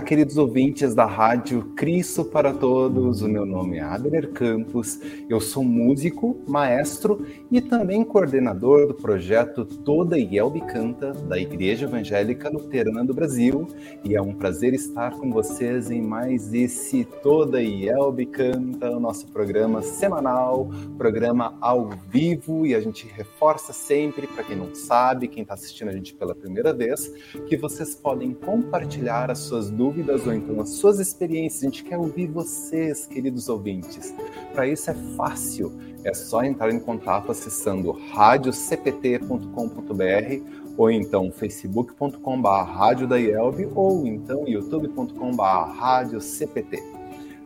Queridos ouvintes da Rádio Cristo para Todos. O meu nome é Adler Campos. Eu sou músico, maestro e também coordenador do projeto Toda Yelbe Canta da Igreja Evangélica Luterana do Brasil. E é um prazer estar com vocês em mais esse Toda Yelbe Canta, o nosso programa semanal, programa ao vivo. E a gente reforça sempre, para quem não sabe, quem está assistindo a gente pela primeira vez, que vocês podem compartilhar as suas suas dúvidas ou então as suas experiências. A gente quer ouvir vocês, queridos ouvintes. Para isso é fácil, é só entrar em contato acessando radiocpt.com.br ou então facebook.com.br rádio ou então youtube.com.br radiocpt.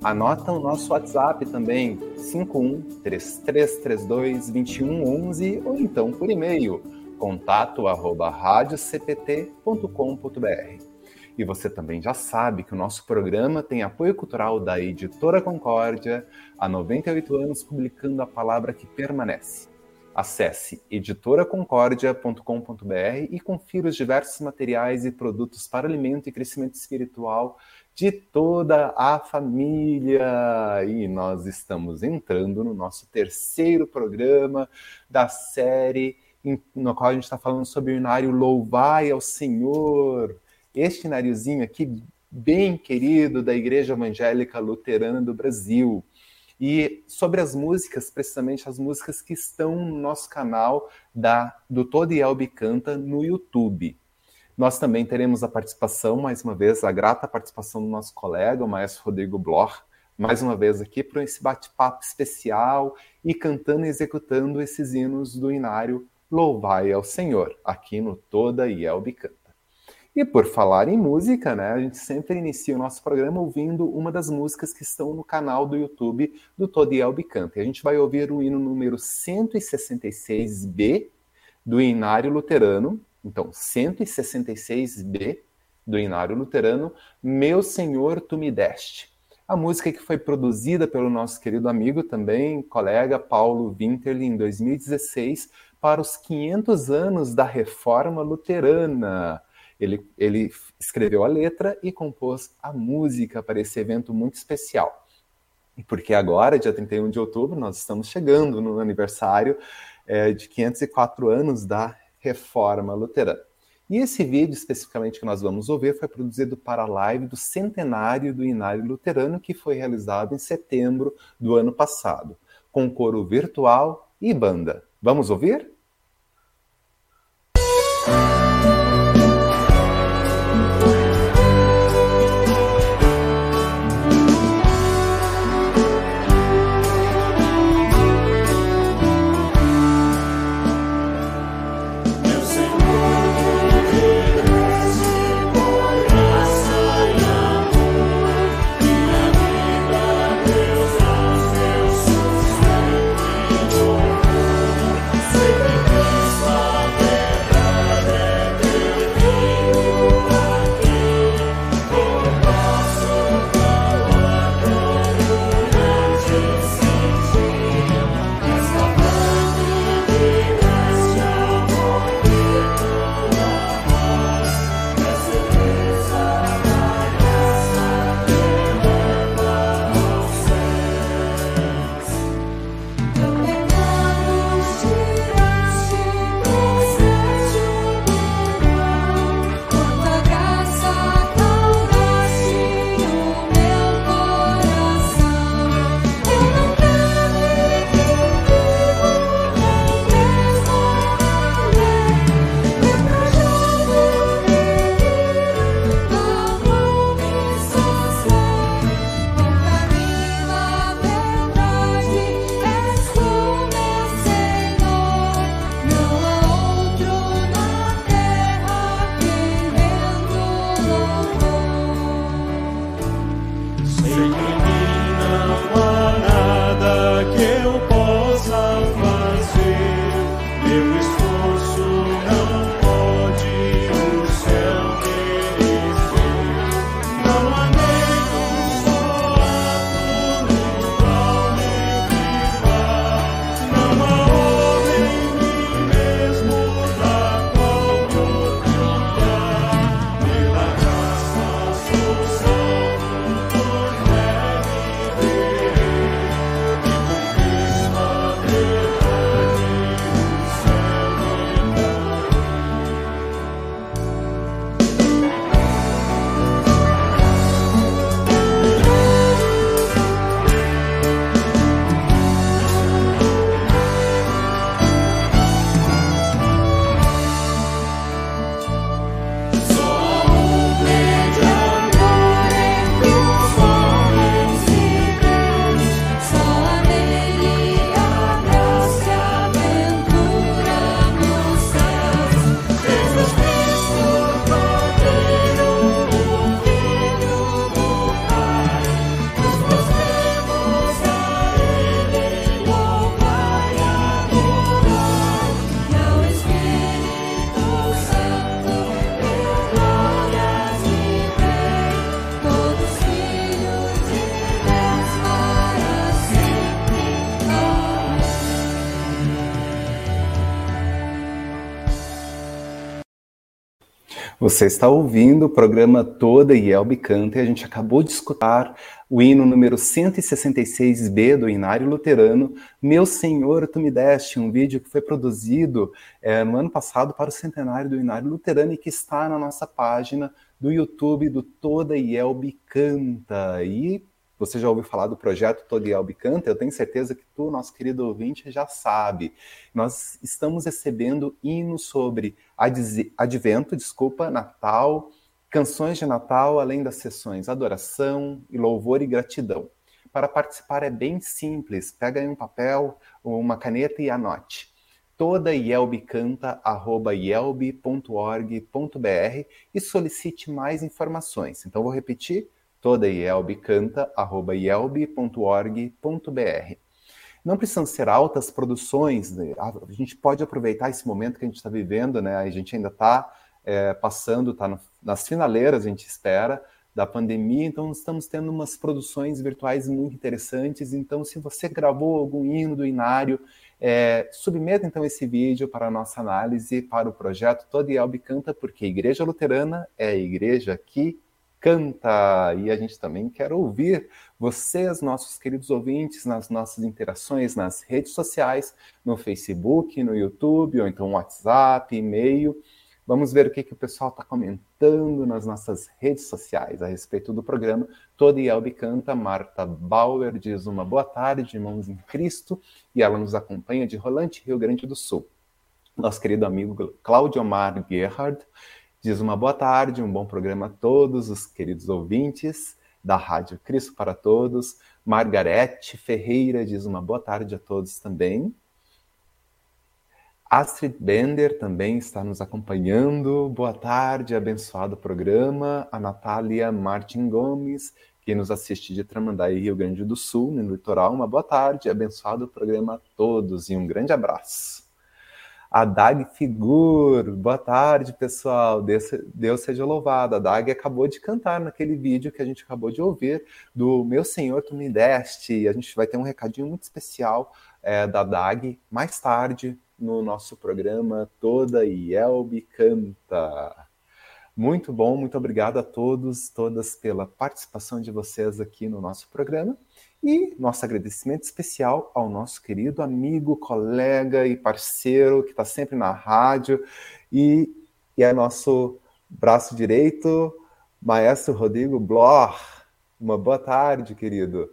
Anota o nosso WhatsApp também, 5133322111 ou então por e-mail, contato arroba radiocpt.com.br. E você também já sabe que o nosso programa tem apoio cultural da Editora Concórdia, há 98 anos publicando a palavra que permanece. Acesse editoraconcordia.com.br e confira os diversos materiais e produtos para alimento e crescimento espiritual de toda a família. E nós estamos entrando no nosso terceiro programa da série no qual a gente está falando sobre o inário Louvai ao Senhor este nariozinho aqui, bem querido da Igreja Evangélica Luterana do Brasil. E sobre as músicas, precisamente as músicas que estão no nosso canal da, do Todo Elbe Canta no YouTube. Nós também teremos a participação, mais uma vez, a grata participação do nosso colega, o maestro Rodrigo Bloch, mais uma vez aqui para esse bate-papo especial e cantando e executando esses hinos do Inário Louvai ao Senhor, aqui no Toda Elbe Canta. E por falar em música, né, a gente sempre inicia o nosso programa ouvindo uma das músicas que estão no canal do YouTube do Todiel Bicante. A gente vai ouvir o hino número 166B do Inário Luterano. Então, 166B do Inário Luterano, Meu Senhor, Tu Me Deste. A música que foi produzida pelo nosso querido amigo também, colega Paulo Winterli, em 2016, para os 500 anos da Reforma Luterana. Ele, ele escreveu a letra e compôs a música para esse evento muito especial. Porque agora, dia 31 de outubro, nós estamos chegando no aniversário é, de 504 anos da Reforma Luterana. E esse vídeo, especificamente, que nós vamos ouvir, foi produzido para a live do centenário do Inário Luterano, que foi realizado em setembro do ano passado, com coro virtual e banda. Vamos ouvir? Você está ouvindo o programa Toda Yelbe Canta e a gente acabou de escutar o hino número 166b do Inário Luterano, Meu Senhor, Tu Me Deste, um vídeo que foi produzido é, no ano passado para o centenário do Inário Luterano e que está na nossa página do YouTube do Toda Yelbe Canta. E você já ouviu falar do projeto Todiel Bicanta? Eu tenho certeza que tu, nosso querido ouvinte, já sabe. Nós estamos recebendo hinos sobre advento, desculpa, Natal, canções de Natal, além das sessões adoração e louvor e gratidão. Para participar é bem simples. Pega aí um papel, uma caneta e anote toda yelbicanta.org.br e solicite mais informações. Então, vou repetir, toda Yelb canta, arroba yelb.org.br. Não precisam ser altas produções, né? a gente pode aproveitar esse momento que a gente está vivendo, né? A gente ainda está é, passando, está nas finaleiras, a gente espera, da pandemia, então estamos tendo umas produções virtuais muito interessantes. Então, se você gravou algum hino do Inário, é, submeta então esse vídeo para a nossa análise, para o projeto Todo Yelb Canta, porque Igreja Luterana é a igreja que canta. E a gente também quer ouvir vocês, nossos queridos ouvintes, nas nossas interações nas redes sociais, no Facebook, no YouTube, ou então WhatsApp, e-mail. Vamos ver o que, que o pessoal está comentando nas nossas redes sociais a respeito do programa. Toda Yelbe canta. Marta Bauer diz uma boa tarde, irmãos em Cristo, e ela nos acompanha de Rolante, Rio Grande do Sul. Nosso querido amigo Claudio Omar Gerhard Diz uma boa tarde, um bom programa a todos os queridos ouvintes da Rádio Cristo para Todos. Margarete Ferreira diz uma boa tarde a todos também. Astrid Bender também está nos acompanhando. Boa tarde, abençoado programa. A Natália Martin Gomes, que nos assiste de Tramandaí, Rio Grande do Sul, no litoral. Uma boa tarde, abençoado programa a todos e um grande abraço. A Dag Figur, boa tarde, pessoal. Deus, seja louvado. A Dag acabou de cantar naquele vídeo que a gente acabou de ouvir do Meu Senhor, Tu Me Deste. A gente vai ter um recadinho muito especial é, da Dag mais tarde no nosso programa Toda Yelbe Canta. Muito bom, muito obrigado a todos, todas pela participação de vocês aqui no nosso programa. E nosso agradecimento especial ao nosso querido amigo, colega e parceiro que está sempre na rádio e, e é nosso braço direito, maestro Rodrigo Blor. Uma boa tarde, querido.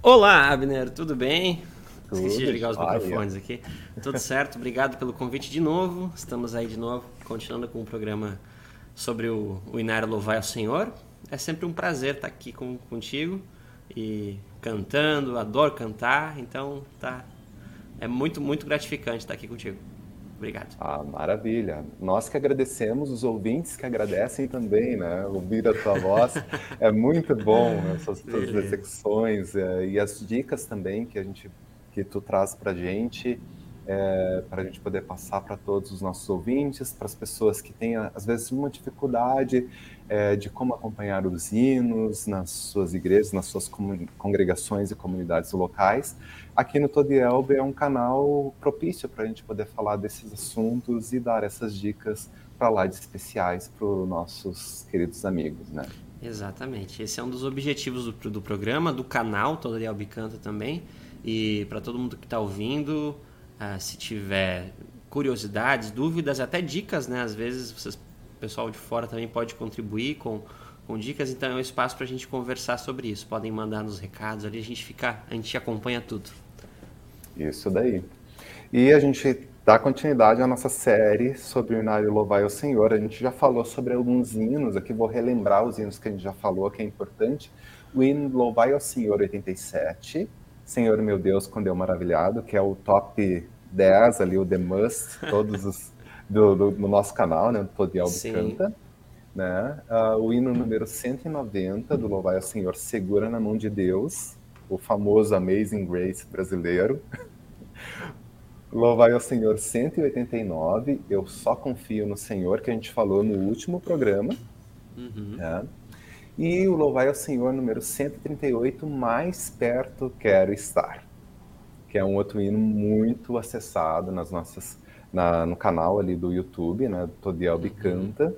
Olá, Abner, tudo bem? Tudo Esqueci de ligar os microfones aqui. Tudo certo, obrigado pelo convite de novo. Estamos aí de novo, continuando com o programa sobre o, o Inário Louvai ao Senhor. É sempre um prazer estar aqui com, contigo e cantando, adoro cantar, então tá é muito muito gratificante estar aqui contigo. Obrigado. Ah, maravilha. Nós que agradecemos, os ouvintes que agradecem também, né? Ouvir a tua voz é muito bom, né? essas tuas reflexões é, e as dicas também que a gente que tu traz para gente é, para a gente poder passar para todos os nossos ouvintes, para as pessoas que têm, às vezes, uma dificuldade é, de como acompanhar os hinos nas suas igrejas, nas suas congregações e comunidades locais. Aqui no Todielbe é um canal propício para a gente poder falar desses assuntos e dar essas dicas para lá de especiais para os nossos queridos amigos, né? Exatamente. Esse é um dos objetivos do, do programa, do canal Todielbe Canta também. E para todo mundo que está ouvindo, ah, se tiver curiosidades, dúvidas, até dicas, né? Às vezes vocês, o pessoal de fora também pode contribuir com, com dicas, então é um espaço para a gente conversar sobre isso. Podem mandar nos recados ali, a gente fica, a gente acompanha tudo. Isso daí. E a gente dá continuidade à nossa série sobre o Inário Louvai ao Senhor. A gente já falou sobre alguns hinos, aqui vou relembrar os hinos que a gente já falou, que é importante. O hino Louvai ao Senhor 87, Senhor meu Deus, quando eu maravilhado, que é o top 10 ali, o The Must, todos os do, do, do nosso canal, né? Todo Albi canta. Né? Uh, o hino número 190 do Louvai ao Senhor, Segura na Mão de Deus, o famoso Amazing Grace brasileiro. Louvai ao Senhor 189, Eu Só Confio no Senhor, que a gente falou no último programa. Uhum. Né? E o Louvai ao Senhor número 138, Mais Perto Quero Estar que é um outro hino muito acessado nas nossas, na, no canal ali do YouTube, né, do Todiel Bicanta. Uhum.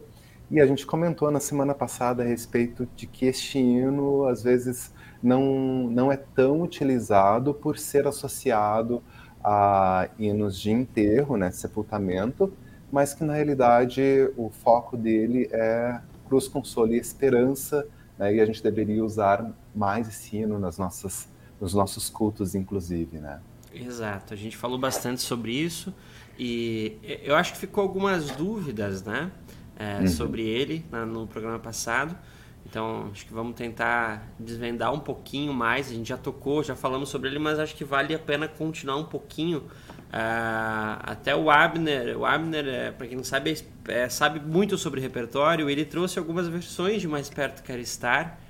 E a gente comentou na semana passada a respeito de que este hino, às vezes, não, não é tão utilizado por ser associado a hinos de enterro, né, sepultamento, mas que na realidade o foco dele é cruz, consolo e esperança, né, e a gente deveria usar mais esse hino nas nossas, nos nossos cultos, inclusive, né? Exato, a gente falou bastante sobre isso e eu acho que ficou algumas dúvidas, né, é, uhum. sobre ele no programa passado. Então, acho que vamos tentar desvendar um pouquinho mais. A gente já tocou, já falamos sobre ele, mas acho que vale a pena continuar um pouquinho. Uh, até o Abner, o Abner, é, para quem não sabe, é, sabe muito sobre repertório. Ele trouxe algumas versões de Mais Perto Quero Estar,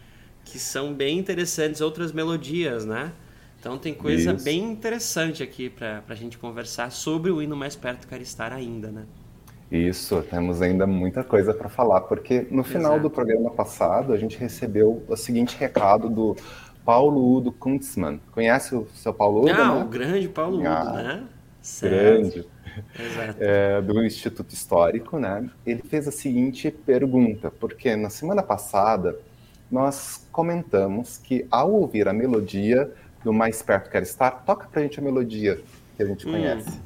que são bem interessantes, outras melodias, né? Então tem coisa Isso. bem interessante aqui para a gente conversar sobre o hino Mais Perto Quero Estar ainda, né? Isso, temos ainda muita coisa para falar, porque no final Exato. do programa passado a gente recebeu o seguinte recado do Paulo Udo Kuntzmann. Conhece o seu Paulo Udo? Ah, né? o grande Paulo Udo, ah, né? Grande. É, do Instituto Histórico, né? Ele fez a seguinte pergunta, porque na semana passada nós comentamos que ao ouvir a melodia do Mais Perto Quer Estar, toca pra gente a melodia que a gente hum. conhece.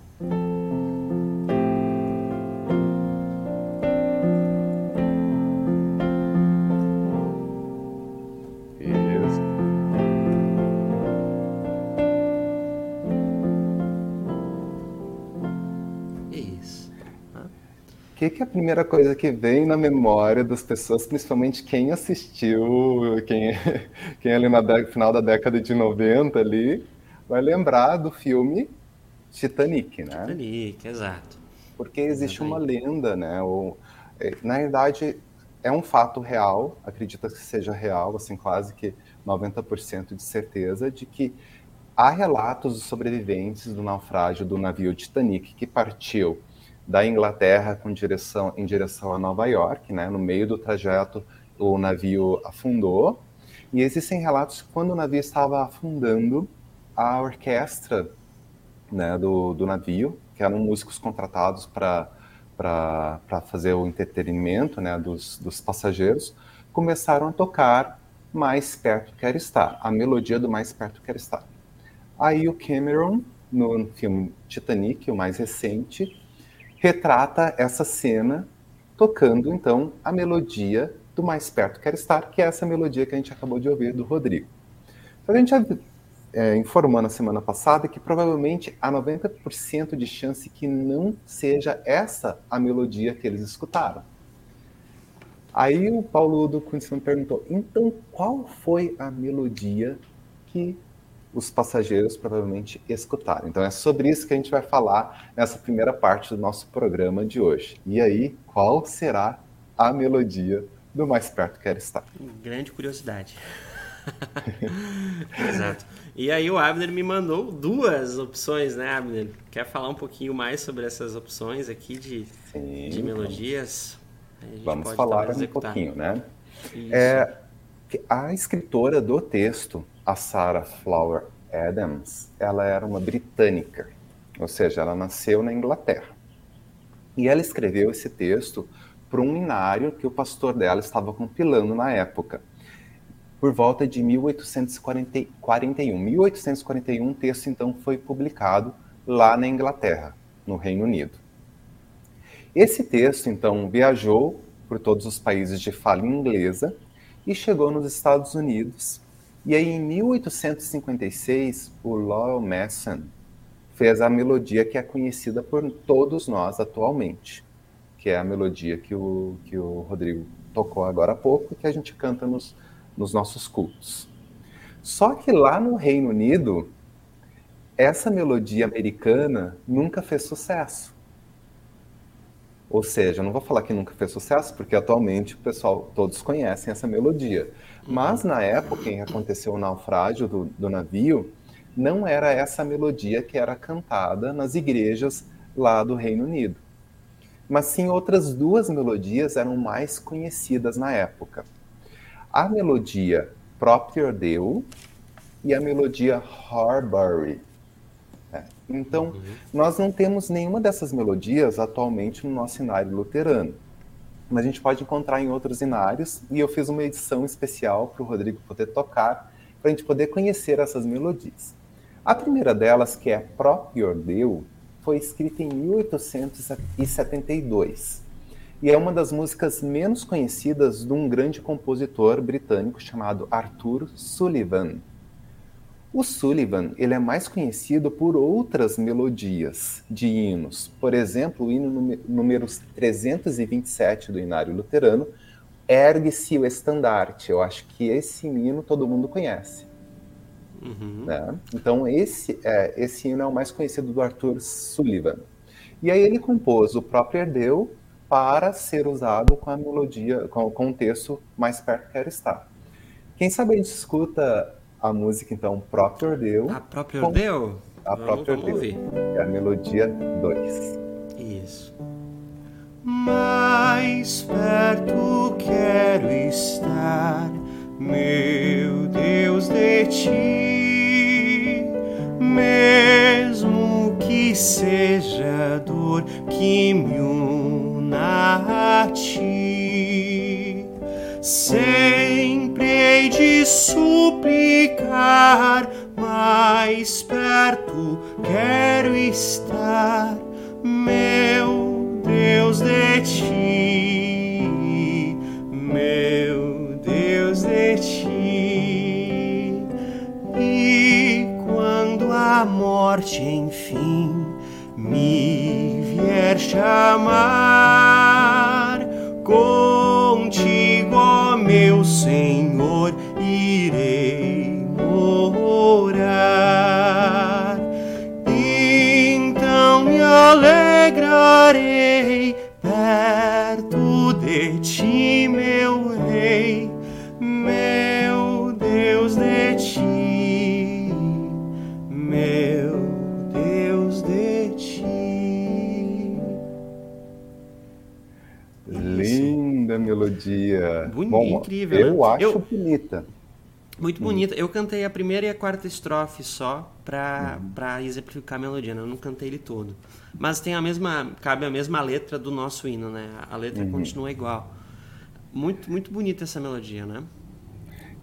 Que, que é a primeira coisa que vem na memória das pessoas, principalmente quem assistiu, quem, quem ali no final da década de 90 ali, vai lembrar do filme Titanic, né? Titanic, exato. Porque existe uma lenda, né? Ou, é, na verdade, é um fato real, acredita que seja real, assim, quase que 90% de certeza, de que há relatos dos sobreviventes do naufrágio do navio Titanic que partiu da Inglaterra com direção, em direção a Nova York, né? No meio do trajeto, o navio afundou. E existem relatos que quando o navio estava afundando, a orquestra né, do, do navio, que eram músicos contratados para fazer o entretenimento né, dos, dos passageiros, começaram a tocar Mais Perto Quer Estar, a melodia do Mais Perto Quer Estar. Aí o Cameron, no filme Titanic, o mais recente, retrata essa cena tocando então a melodia do Mais Perto Quero Estar, que é essa melodia que a gente acabou de ouvir do Rodrigo. Então, a gente já é, informou na semana passada que provavelmente há 90% de chance que não seja essa a melodia que eles escutaram. Aí o Paulo do Kunzmann perguntou: então qual foi a melodia que os passageiros provavelmente escutaram. Então é sobre isso que a gente vai falar nessa primeira parte do nosso programa de hoje. E aí, qual será a melodia do Mais Perto Quer Estar? Grande curiosidade. Exato. E aí o Abner me mandou duas opções, né, Abner? Quer falar um pouquinho mais sobre essas opções aqui de, Sim, de melodias? Vamos falar um pouquinho, né? É, a escritora do texto a Sarah Flower Adams, ela era uma britânica, ou seja, ela nasceu na Inglaterra. E ela escreveu esse texto para um inário que o pastor dela estava compilando na época, por volta de 1841. 1841, o texto então foi publicado lá na Inglaterra, no Reino Unido. Esse texto então viajou por todos os países de fala inglesa e chegou nos Estados Unidos e aí, em 1856, o Lowell Mason fez a melodia que é conhecida por todos nós atualmente, que é a melodia que o, que o Rodrigo tocou agora há pouco e que a gente canta nos, nos nossos cultos. Só que lá no Reino Unido, essa melodia americana nunca fez sucesso. Ou seja, não vou falar que nunca fez sucesso, porque atualmente o pessoal, todos conhecem essa melodia. Mas na época em que aconteceu o naufrágio do, do navio, não era essa melodia que era cantada nas igrejas lá do Reino Unido. Mas sim outras duas melodias eram mais conhecidas na época. A melodia Propter Deu e a melodia Harbury. Então, uhum. nós não temos nenhuma dessas melodias atualmente no nosso cenário luterano. mas a gente pode encontrar em outros inários, e eu fiz uma edição especial para o Rodrigo poder tocar, para a gente poder conhecer essas melodias. A primeira delas, que é Próprio Deu, foi escrita em 1872 e é uma das músicas menos conhecidas de um grande compositor britânico chamado Arthur Sullivan. O Sullivan ele é mais conhecido por outras melodias de hinos. Por exemplo, o hino número 327 do Inário Luterano, Ergue-se o Estandarte. Eu acho que esse hino todo mundo conhece. Uhum. Né? Então, esse, é, esse hino é o mais conhecido do Arthur Sullivan. E aí ele compôs o próprio Herdeu para ser usado com a melodia, com, com o texto mais perto que quero estar. Quem sabe a gente escuta a música, então, próprio Herdeu. A própria Herdeu? A própria Herdeu. É a melodia 2. Isso. Mais perto quero estar meu Deus, de ti, mesmo que seja dor que me una a ti, sempre hei de suplicar, mais perto quero estar, meu Deus, de ti, meu de ti. E quando a morte enfim me vier chamar, contigo, ó meu Senhor, irei morar. Então me alegrarei perto de ti, melodia. Bonita, Bom, incrível. Eu né? acho eu... bonita. Muito bonita. Eu cantei a primeira e a quarta estrofe só para uhum. Pra exemplificar a melodia, né? Eu não cantei ele todo. Mas tem a mesma, cabe a mesma letra do nosso hino, né? A letra uhum. continua igual. Muito, muito bonita essa melodia, né?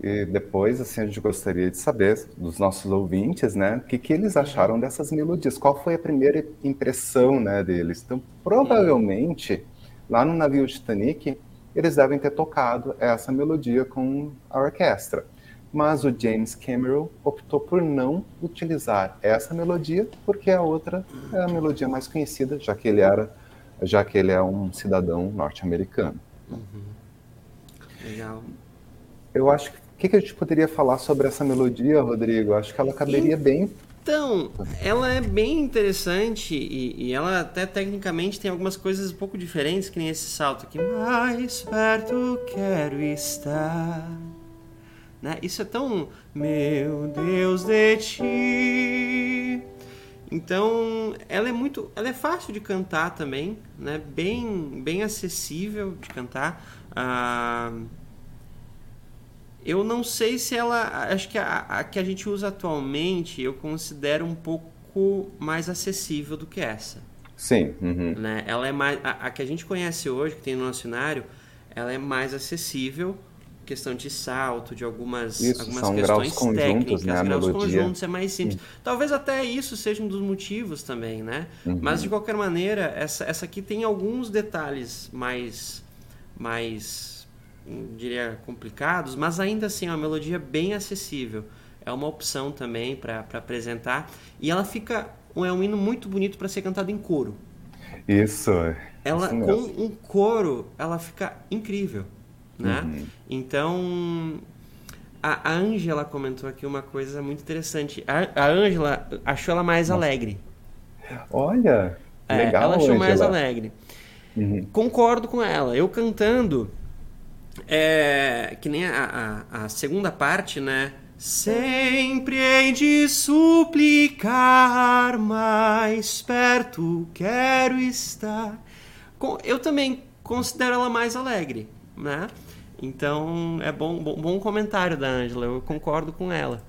E depois, assim, a gente gostaria de saber dos nossos ouvintes, né, o que, que eles acharam dessas melodias, qual foi a primeira impressão, né, deles. Então, provavelmente, lá no navio Titanic, eles devem ter tocado essa melodia com a orquestra. Mas o James Cameron optou por não utilizar essa melodia, porque a outra é a melodia mais conhecida, já que ele era, já que ele é um cidadão norte-americano. Uhum. Legal. Eu acho que o que, que a gente poderia falar sobre essa melodia, Rodrigo? Acho que ela caberia bem. Então, ela é bem interessante e, e, ela até tecnicamente tem algumas coisas um pouco diferentes, que nem esse salto aqui. Mais perto quero estar. Né? Isso é tão. Meu Deus de ti. Então, ela é muito. Ela é fácil de cantar também, né? Bem, bem acessível de cantar. Ah. Eu não sei se ela. Acho que a, a, que a gente usa atualmente eu considero um pouco mais acessível do que essa. Sim. Uhum. Né? Ela é mais. A, a, que a gente conhece hoje, que tem no nosso cenário, ela é mais acessível. Questão de salto, de algumas, isso, algumas são questões graus técnicas, né, graus conjuntos é mais simples. Uhum. Talvez até isso seja um dos motivos também, né? Uhum. Mas de qualquer maneira, essa, essa aqui tem alguns detalhes mais. mais diria, complicados, mas ainda assim é uma melodia bem acessível. É uma opção também para apresentar. E ela fica. É um hino muito bonito para ser cantado em coro. Isso. Ela, isso com um coro, ela fica incrível. Né? Uhum. Então, a Ângela comentou aqui uma coisa muito interessante. A Ângela achou ela mais Nossa. alegre. Olha, é, legal, Ela achou Angela. mais alegre. Uhum. Concordo com ela. Eu cantando, é, que nem a, a, a, segunda parte, né? Sempre hei de suplicar, mais perto quero estar. Eu também considero ela mais alegre, né? Então é bom, bom, bom comentário da Angela, eu concordo com ela.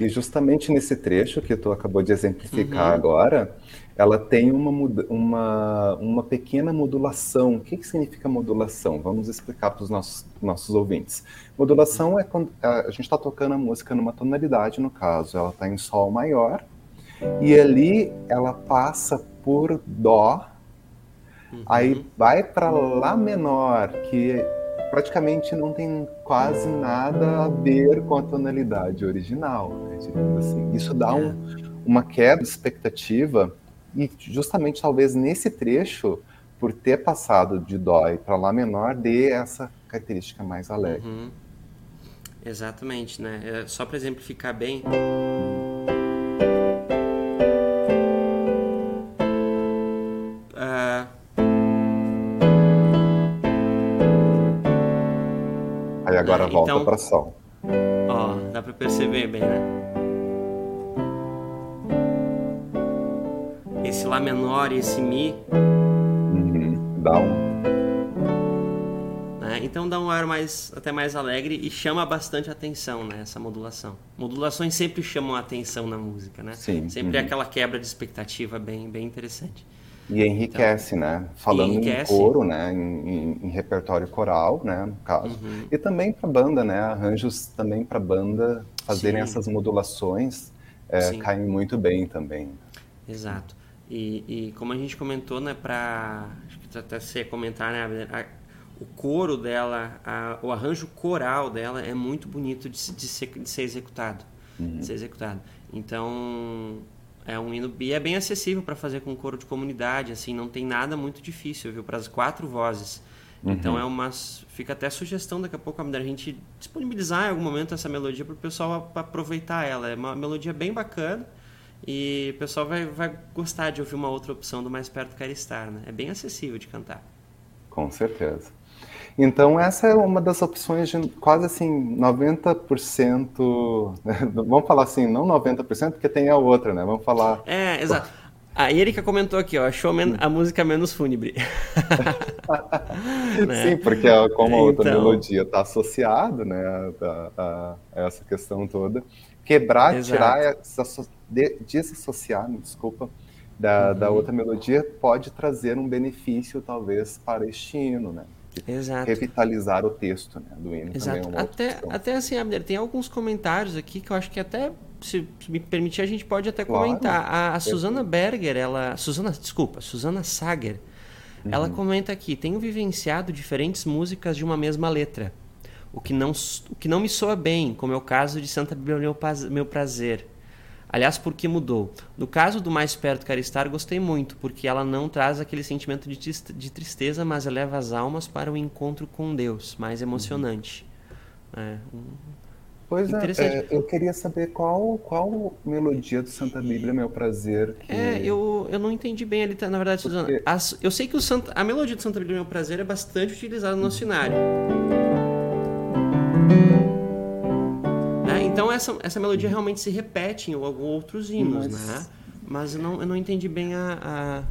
E justamente nesse trecho que tu acabou de exemplificar uhum. agora, ela tem uma, uma, uma pequena modulação. O que, que significa modulação? Vamos explicar para os nossos, nossos ouvintes. Modulação é quando a gente está tocando a música numa tonalidade, no caso, ela está em Sol maior, e ali ela passa por Dó, uhum. aí vai para Lá menor, que praticamente não tem quase nada a ver com a tonalidade original, né, assim. Isso dá um, é. uma quebra de expectativa e justamente talvez nesse trecho, por ter passado de Dó para Lá menor, dê essa característica mais alegre. Uhum. Exatamente, né? É, só para exemplificar bem. Uh... Aí agora volta então... para Sol. Ó, dá para perceber bem, né? Esse Lá menor e esse Mi. Uhum. Dá um. Né? Então dá um ar mais, até mais alegre e chama bastante atenção né, essa modulação. Modulações sempre chamam a atenção na música, né? Sim. Sempre uhum. é aquela quebra de expectativa bem, bem interessante. E enriquece, então, né? Falando enriquece. em coro, né? Em, em, em, repertório coral, né? No caso. Uhum. E também para banda, né? Arranjos também para banda fazerem Sim. essas modulações é, caem muito bem também. Exato. E, e como a gente comentou, né, para acho que até você comentar, né, a, o coro dela, a, o arranjo coral dela é muito bonito de, de, ser, de ser executado, uhum. de ser executado. Então é um hino e é bem acessível para fazer com coro de comunidade, assim, não tem nada muito difícil, viu, para as quatro vozes. Uhum. Então é uma fica até sugestão daqui a pouco a gente disponibilizar em algum momento essa melodia para o pessoal aproveitar ela. É uma melodia bem bacana e o pessoal vai, vai gostar de ouvir uma outra opção do Mais Perto Quer Estar, né? É bem acessível de cantar. Com certeza. Então, essa é uma das opções de quase assim, 90%. Né? Vamos falar assim, não 90%, porque tem a outra, né? Vamos falar. É, exato. A Erika comentou aqui, ó, achou a música menos fúnebre. né? Sim, porque como a outra então... melodia está associada né, a, a, a, essa questão toda, quebrar, Exato. tirar desassociar, me desculpa, da, uhum. da outra melodia pode trazer um benefício, talvez, para este hino, né? Exato. Revitalizar o texto né, do hino Exato. também é até, até assim, Abner, tem alguns comentários aqui que eu acho que até, se me permitir, a gente pode até claro. comentar. A, a Susana Berger, ela. Susana, desculpa, Susana Sager, uhum. ela comenta aqui: tenho vivenciado diferentes músicas de uma mesma letra. O que não, o que não me soa bem, como é o caso de Santa Bíblia Meu, Prazer. Aliás, por que mudou? No caso do Mais Perto Quero Estar, gostei muito, porque ela não traz aquele sentimento de tristeza, mas eleva as almas para o encontro com Deus, mais emocionante. Uhum. É, um... Pois é, é, eu queria saber qual, qual melodia do Santa Bíblia meu prazer. Que... É, eu, eu não entendi bem ali, na verdade, porque... Suzana. As, eu sei que o Santa, a melodia do Santa Bíblia Meu Prazer é bastante utilizada no nosso cenário. Então essa, essa melodia realmente se repete em alguns outros hinos, Mas... né? Mas eu não, eu não entendi bem a, a...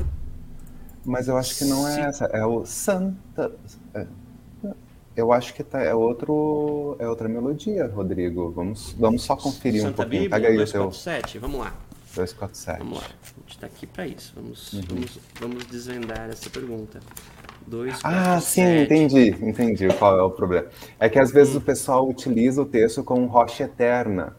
Mas eu acho que não é essa, é o Santa. É, eu acho que tá, é outro, é outra melodia, Rodrigo. Vamos, vamos só conferir Santa um pouquinho. Bíblia, Pega aí 247, o teu... vamos lá. 247. Vamos lá, a gente está aqui para isso. Vamos, uhum. vamos, vamos desvendar essa pergunta. 2, ah, sim, entendi, entendi qual é o problema. É que às vezes o pessoal utiliza o texto com rocha eterna.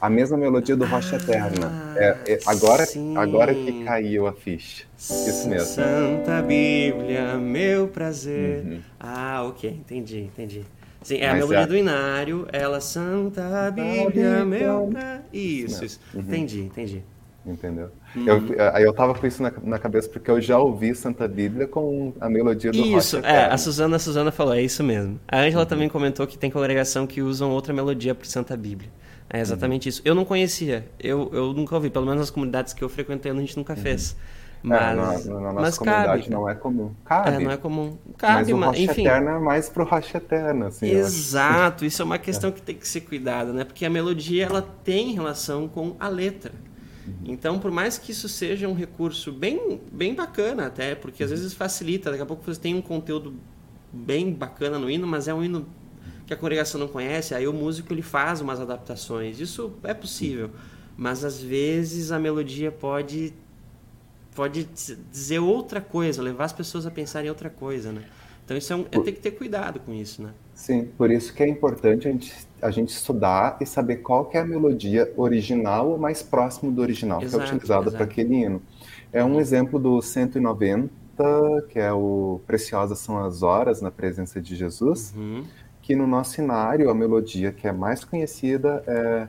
A mesma melodia do Rocha ah, Eterna. É, é, agora, agora que caiu a ficha. Isso mesmo. Santa Bíblia, meu prazer. Uhum. Ah, ok, entendi, entendi. Sim, é Mas a melodia é... do Inário, ela Santa Bíblia, meu prazer. Isso, isso. Uhum. Entendi, entendi entendeu? Uhum. Eu, aí eu tava com isso na, na, cabeça porque eu já ouvi Santa Bíblia com a melodia do Isso, é, a Suzana, a Suzana falou, é isso mesmo. A Ângela uhum. também comentou que tem congregação que usam outra melodia para Santa Bíblia. É exatamente uhum. isso. Eu não conhecia, eu, eu nunca ouvi, pelo menos nas comunidades que eu frequentei a gente nunca uhum. fez. Mas, é, na, na, na nossa comunidade cabe. não é comum. Cabe. É, não é comum. Cabe, mas o rocha enfim. eterna é mais pro rocha eterna, assim. Exato, isso é uma questão que tem que ser cuidada, né? Porque a melodia ela tem relação com a letra. Então, por mais que isso seja um recurso bem, bem bacana até, porque às vezes facilita, daqui a pouco você tem um conteúdo bem bacana no hino, mas é um hino que a congregação não conhece, aí o músico ele faz umas adaptações. Isso é possível, mas às vezes a melodia pode pode dizer outra coisa, levar as pessoas a pensarem em outra coisa, né? Então isso é, um, é ter que ter cuidado com isso, né? Sim, por isso que é importante a gente, a gente estudar e saber qual que é a melodia original ou mais próximo do original exato, que é utilizado para aquele hino. É um exemplo do 190, que é o Preciosas são as horas na presença de Jesus, uhum. que no nosso cenário a melodia que é mais conhecida é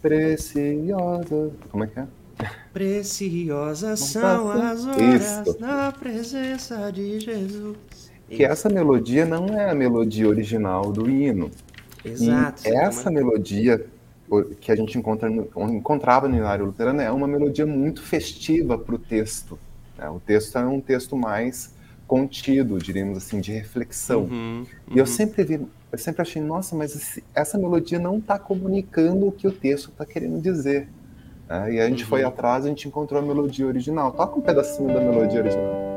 Preciosa, como é que é? Preciosas são as horas Isso. na presença de Jesus que essa melodia não é a melodia original do hino. Exato. E essa melodia que a gente encontra encontrava no hinário luterano é uma melodia muito festiva para o texto. Né? O texto é um texto mais contido, diríamos assim, de reflexão. Uhum, uhum. E eu uhum. sempre vi, eu sempre achei, nossa, mas esse, essa melodia não está comunicando o que o texto está querendo dizer. Né? E a gente uhum. foi atrás, a gente encontrou a melodia original. Toca um pedacinho da melodia original.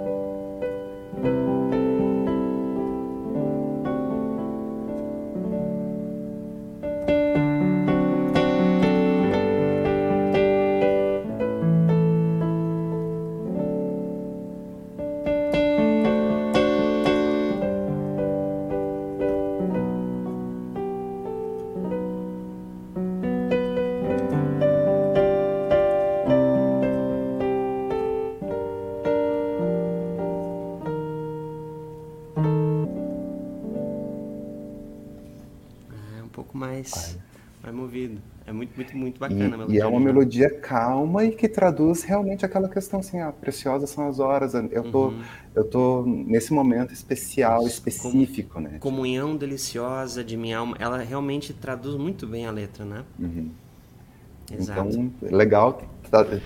Bacana e, e é uma melodia calma e que traduz realmente aquela questão assim, ah, preciosas são as horas. Eu tô, uhum. eu tô nesse momento especial, específico, Como, né? Comunhão deliciosa de minha alma. Ela realmente traduz muito bem a letra, né? Uhum. Exato. Então, legal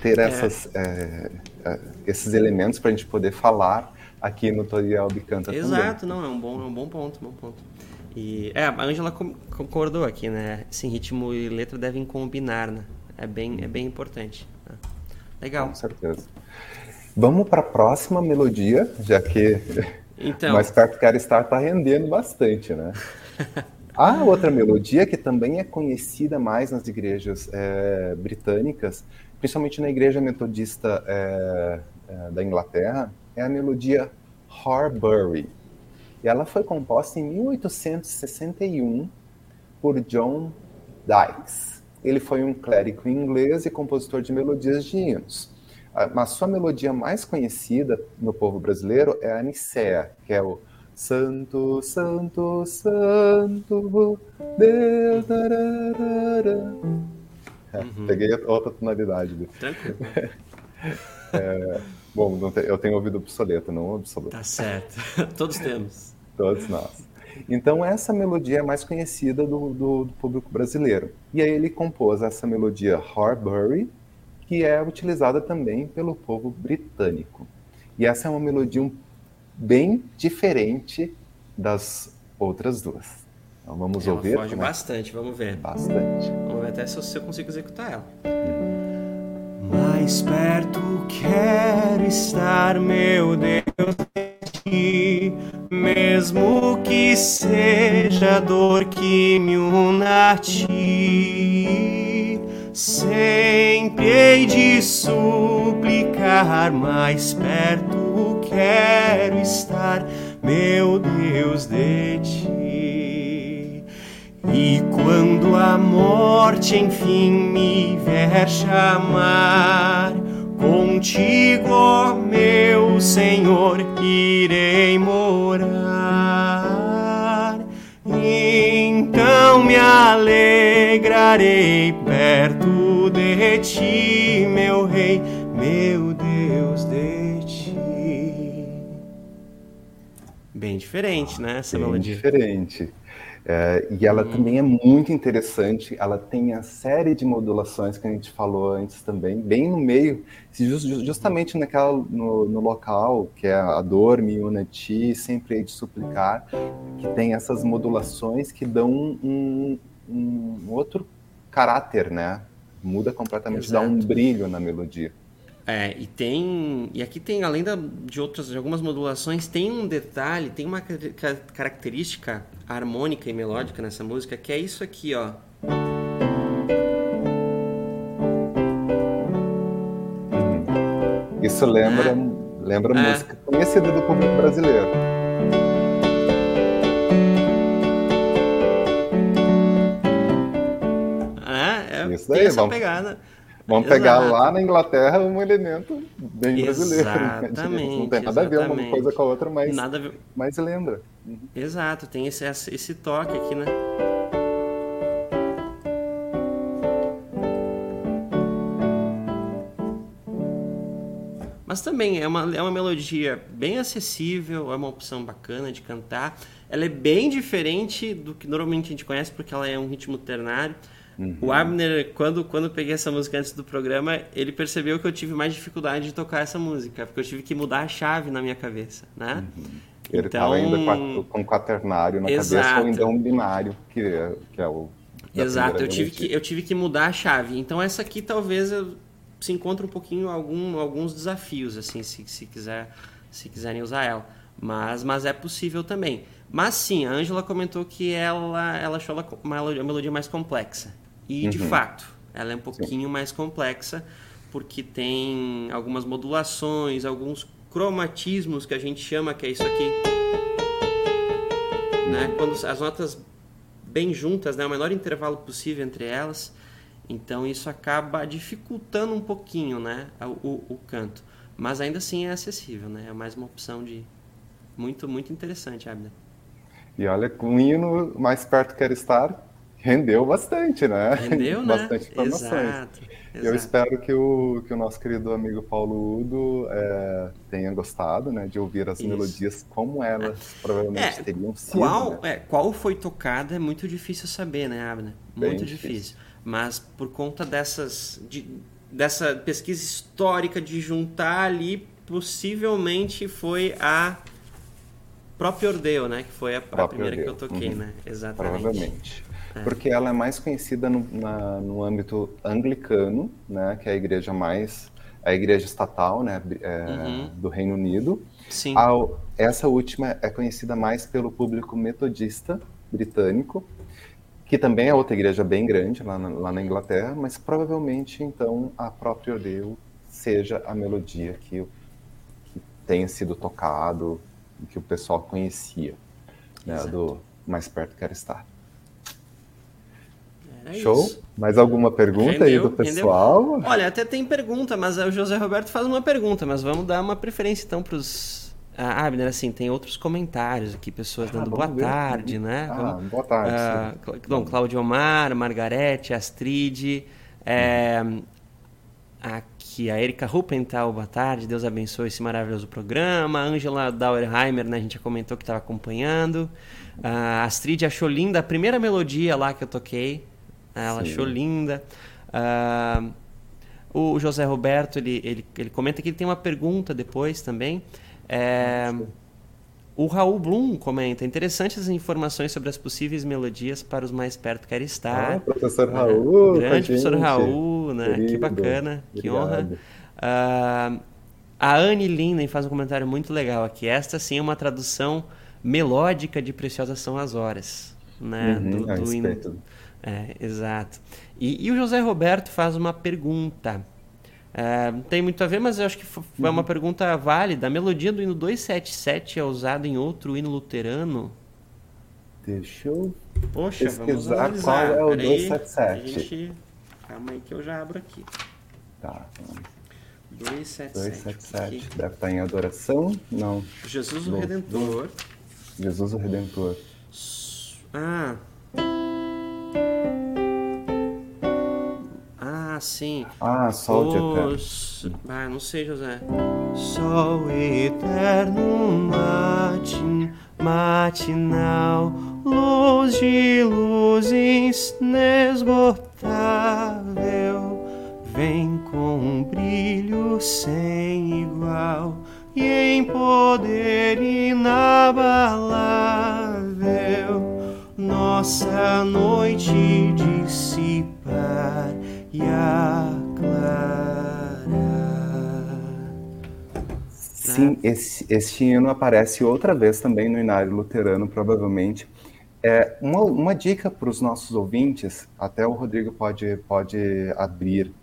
ter é. essas, é. É, esses elementos para a gente poder falar aqui no Tutorial Bicanta Exato, também. Exato, não, é um bom, é um bom ponto, bom ponto. E, é, a Angela concordou aqui, né? Sim, ritmo e letra devem combinar, né? É bem, é bem importante. Né? Legal. Com certeza. Vamos para a próxima melodia, já que então... mais perto quero estar está rendendo bastante, né? A outra melodia que também é conhecida mais nas igrejas é, britânicas, principalmente na igreja metodista é, é, da Inglaterra, é a melodia Horbury. E ela foi composta em 1861 por John Dykes. Ele foi um clérigo inglês e compositor de melodias de hinos. Mas sua melodia mais conhecida no povo brasileiro é a Nicea, que é o Santo, Santo, Santo, Deus. Uhum. Peguei outra tonalidade. Tranquilo. É, bom, eu tenho ouvido obsoleto, não obsoleto. Tá certo. Todos temos. Todos nós. Então, essa melodia é mais conhecida do, do, do, público brasileiro. E aí ele compôs essa melodia Horbury, que é utilizada também pelo povo britânico. E essa é uma melodia bem diferente das outras duas. Então, vamos ela ouvir? Foge é bastante, vamos ver. Bastante. Vamos ver até se eu consigo executar ela. Mais perto quero estar, meu Deus mesmo que seja dor que me una a ti, sempre hei de suplicar, mais perto quero estar, meu Deus, de ti. E quando a morte enfim me vier chamar, Contigo, ó meu Senhor, irei morar. Então me alegrarei perto de ti, meu Rei, meu Deus de ti. Bem diferente, né? Essa Bem melodia. diferente. É, e ela uhum. também é muito interessante, ela tem a série de modulações que a gente falou antes também, bem no meio, justamente naquela, no, no local, que é a dor, me una ti, sempre de suplicar, que tem essas modulações que dão um, um outro caráter, né? Muda completamente, Exato. dá um brilho na melodia. É, e tem. E aqui tem, além da, de outras, de algumas modulações, tem um detalhe, tem uma característica harmônica e melódica nessa música, que é isso aqui, ó. Isso lembra, é. lembra é. música conhecida do público brasileiro. É, é Isso daí, vamos, pegada. Vamos Exato. pegar lá na Inglaterra um elemento bem brasileiro. Exatamente. Não tem nada exatamente. a ver uma coisa com a outra, mas, nada ver... mas lembra. Uhum. Exato, tem esse, esse toque aqui, né? Mas também é uma, é uma melodia bem acessível, é uma opção bacana de cantar. Ela é bem diferente do que normalmente a gente conhece, porque ela é um ritmo ternário. Uhum. O Abner, quando, quando eu peguei essa música antes do programa, ele percebeu que eu tive mais dificuldade de tocar essa música, porque eu tive que mudar a chave na minha cabeça, né? Uhum. Ele estava então... ainda com o quaternário na Exato. cabeça ou ainda um binário, que é, que é o... Exato, eu tive, que, eu tive que mudar a chave. Então essa aqui talvez se encontre um pouquinho algum, alguns desafios, assim, se, se, quiser, se quiserem usar ela. Mas, mas é possível também. Mas sim, a Angela comentou que ela, ela achou uma melodia mais complexa. E, uhum. de fato, ela é um pouquinho Sim. mais complexa, porque tem algumas modulações, alguns cromatismos que a gente chama, que é isso aqui. Né? Quando as notas bem juntas, né? o menor intervalo possível entre elas. Então isso acaba dificultando um pouquinho né? o, o, canto. Mas ainda assim é acessível, né? É mais uma opção de. Muito, muito interessante, Abner. E olha, com o hino mais perto quer estar, rendeu bastante, né? Rendeu, né? Bastante informações. Exato, exato. Eu espero que o, que o nosso querido amigo Paulo Udo é, tenha gostado, né? De ouvir as Isso. melodias como elas é. provavelmente é, teriam sido. Qual, né? é, qual foi tocada é muito difícil saber, né, Abner? Muito difícil. difícil. Mas por conta dessas... De, dessa pesquisa histórica de juntar ali, possivelmente foi a própria Ordeu, né? Que foi a, a primeira Ordeu. que eu toquei, uhum. né? Exatamente. Provavelmente. É. porque ela é mais conhecida no, na, no âmbito anglicano, né, que é a igreja mais a igreja estatal, né, é, uhum. do Reino Unido. Sim. A, essa última é conhecida mais pelo público metodista britânico, que também é outra igreja bem grande lá na, lá na Inglaterra, mas provavelmente então a própria Oreu seja a melodia que, que tenha sido tocado, que o pessoal conhecia, né, do Mais Perto Quero Estar. É Show? Isso. Mais alguma pergunta rendeu, aí do pessoal? Rendeu. Olha, até tem pergunta, mas o José Roberto faz uma pergunta, mas vamos dar uma preferência então para os. Ah, Abner, assim, tem outros comentários aqui, pessoas dando ah, boa ver. tarde, né? Ah, vamos... boa tarde. Ah, bom, Claudio Omar, Margarete, Astrid, é... aqui a Erika Ruppenthal, boa tarde, Deus abençoe esse maravilhoso programa. A Angela Dauerheimer, né, a gente já comentou que estava acompanhando. A Astrid achou linda a primeira melodia lá que eu toquei, ela Sim. achou linda. Uh, o José Roberto, ele, ele, ele comenta que ele tem uma pergunta depois também. É, o Raul Blum comenta: interessante as informações sobre as possíveis melodias para os mais perto quer estar. Ah, professor Raul. grande professor Raul, né? Querido, que bacana, obrigado. que honra. Uh, a Anne Linden faz um comentário muito legal aqui. Esta sim é uma tradução melódica de Preciosas São as Horas. Né? Uhum, do, do, é, exato. E, e, o José Roberto faz uma pergunta. É, não tem muito a ver, mas eu acho que foi uhum. uma pergunta válida. A melodia do hino 277 é usada em outro hino luterano? Deixa eu Poxa, pesquisar vamos qual é o Peraí, 277. Gente... Calma aí que eu já abro aqui. Tá. 277. 277. Aqui. Deve estar em adoração? Não. Jesus o Redentor. Jesus o Redentor. Ah, Ah, sim. Ah, sol Os... Ah, não sei, José. Sol eterno matin, matinal, luz de luz inesgotável, vem com um brilho sem igual e em poder inabalável nossa noite dissipar e aclarar. Sim, esse, esse hino aparece outra vez também no Inário Luterano, provavelmente. É, uma, uma dica para os nossos ouvintes, até o Rodrigo pode, pode abrir.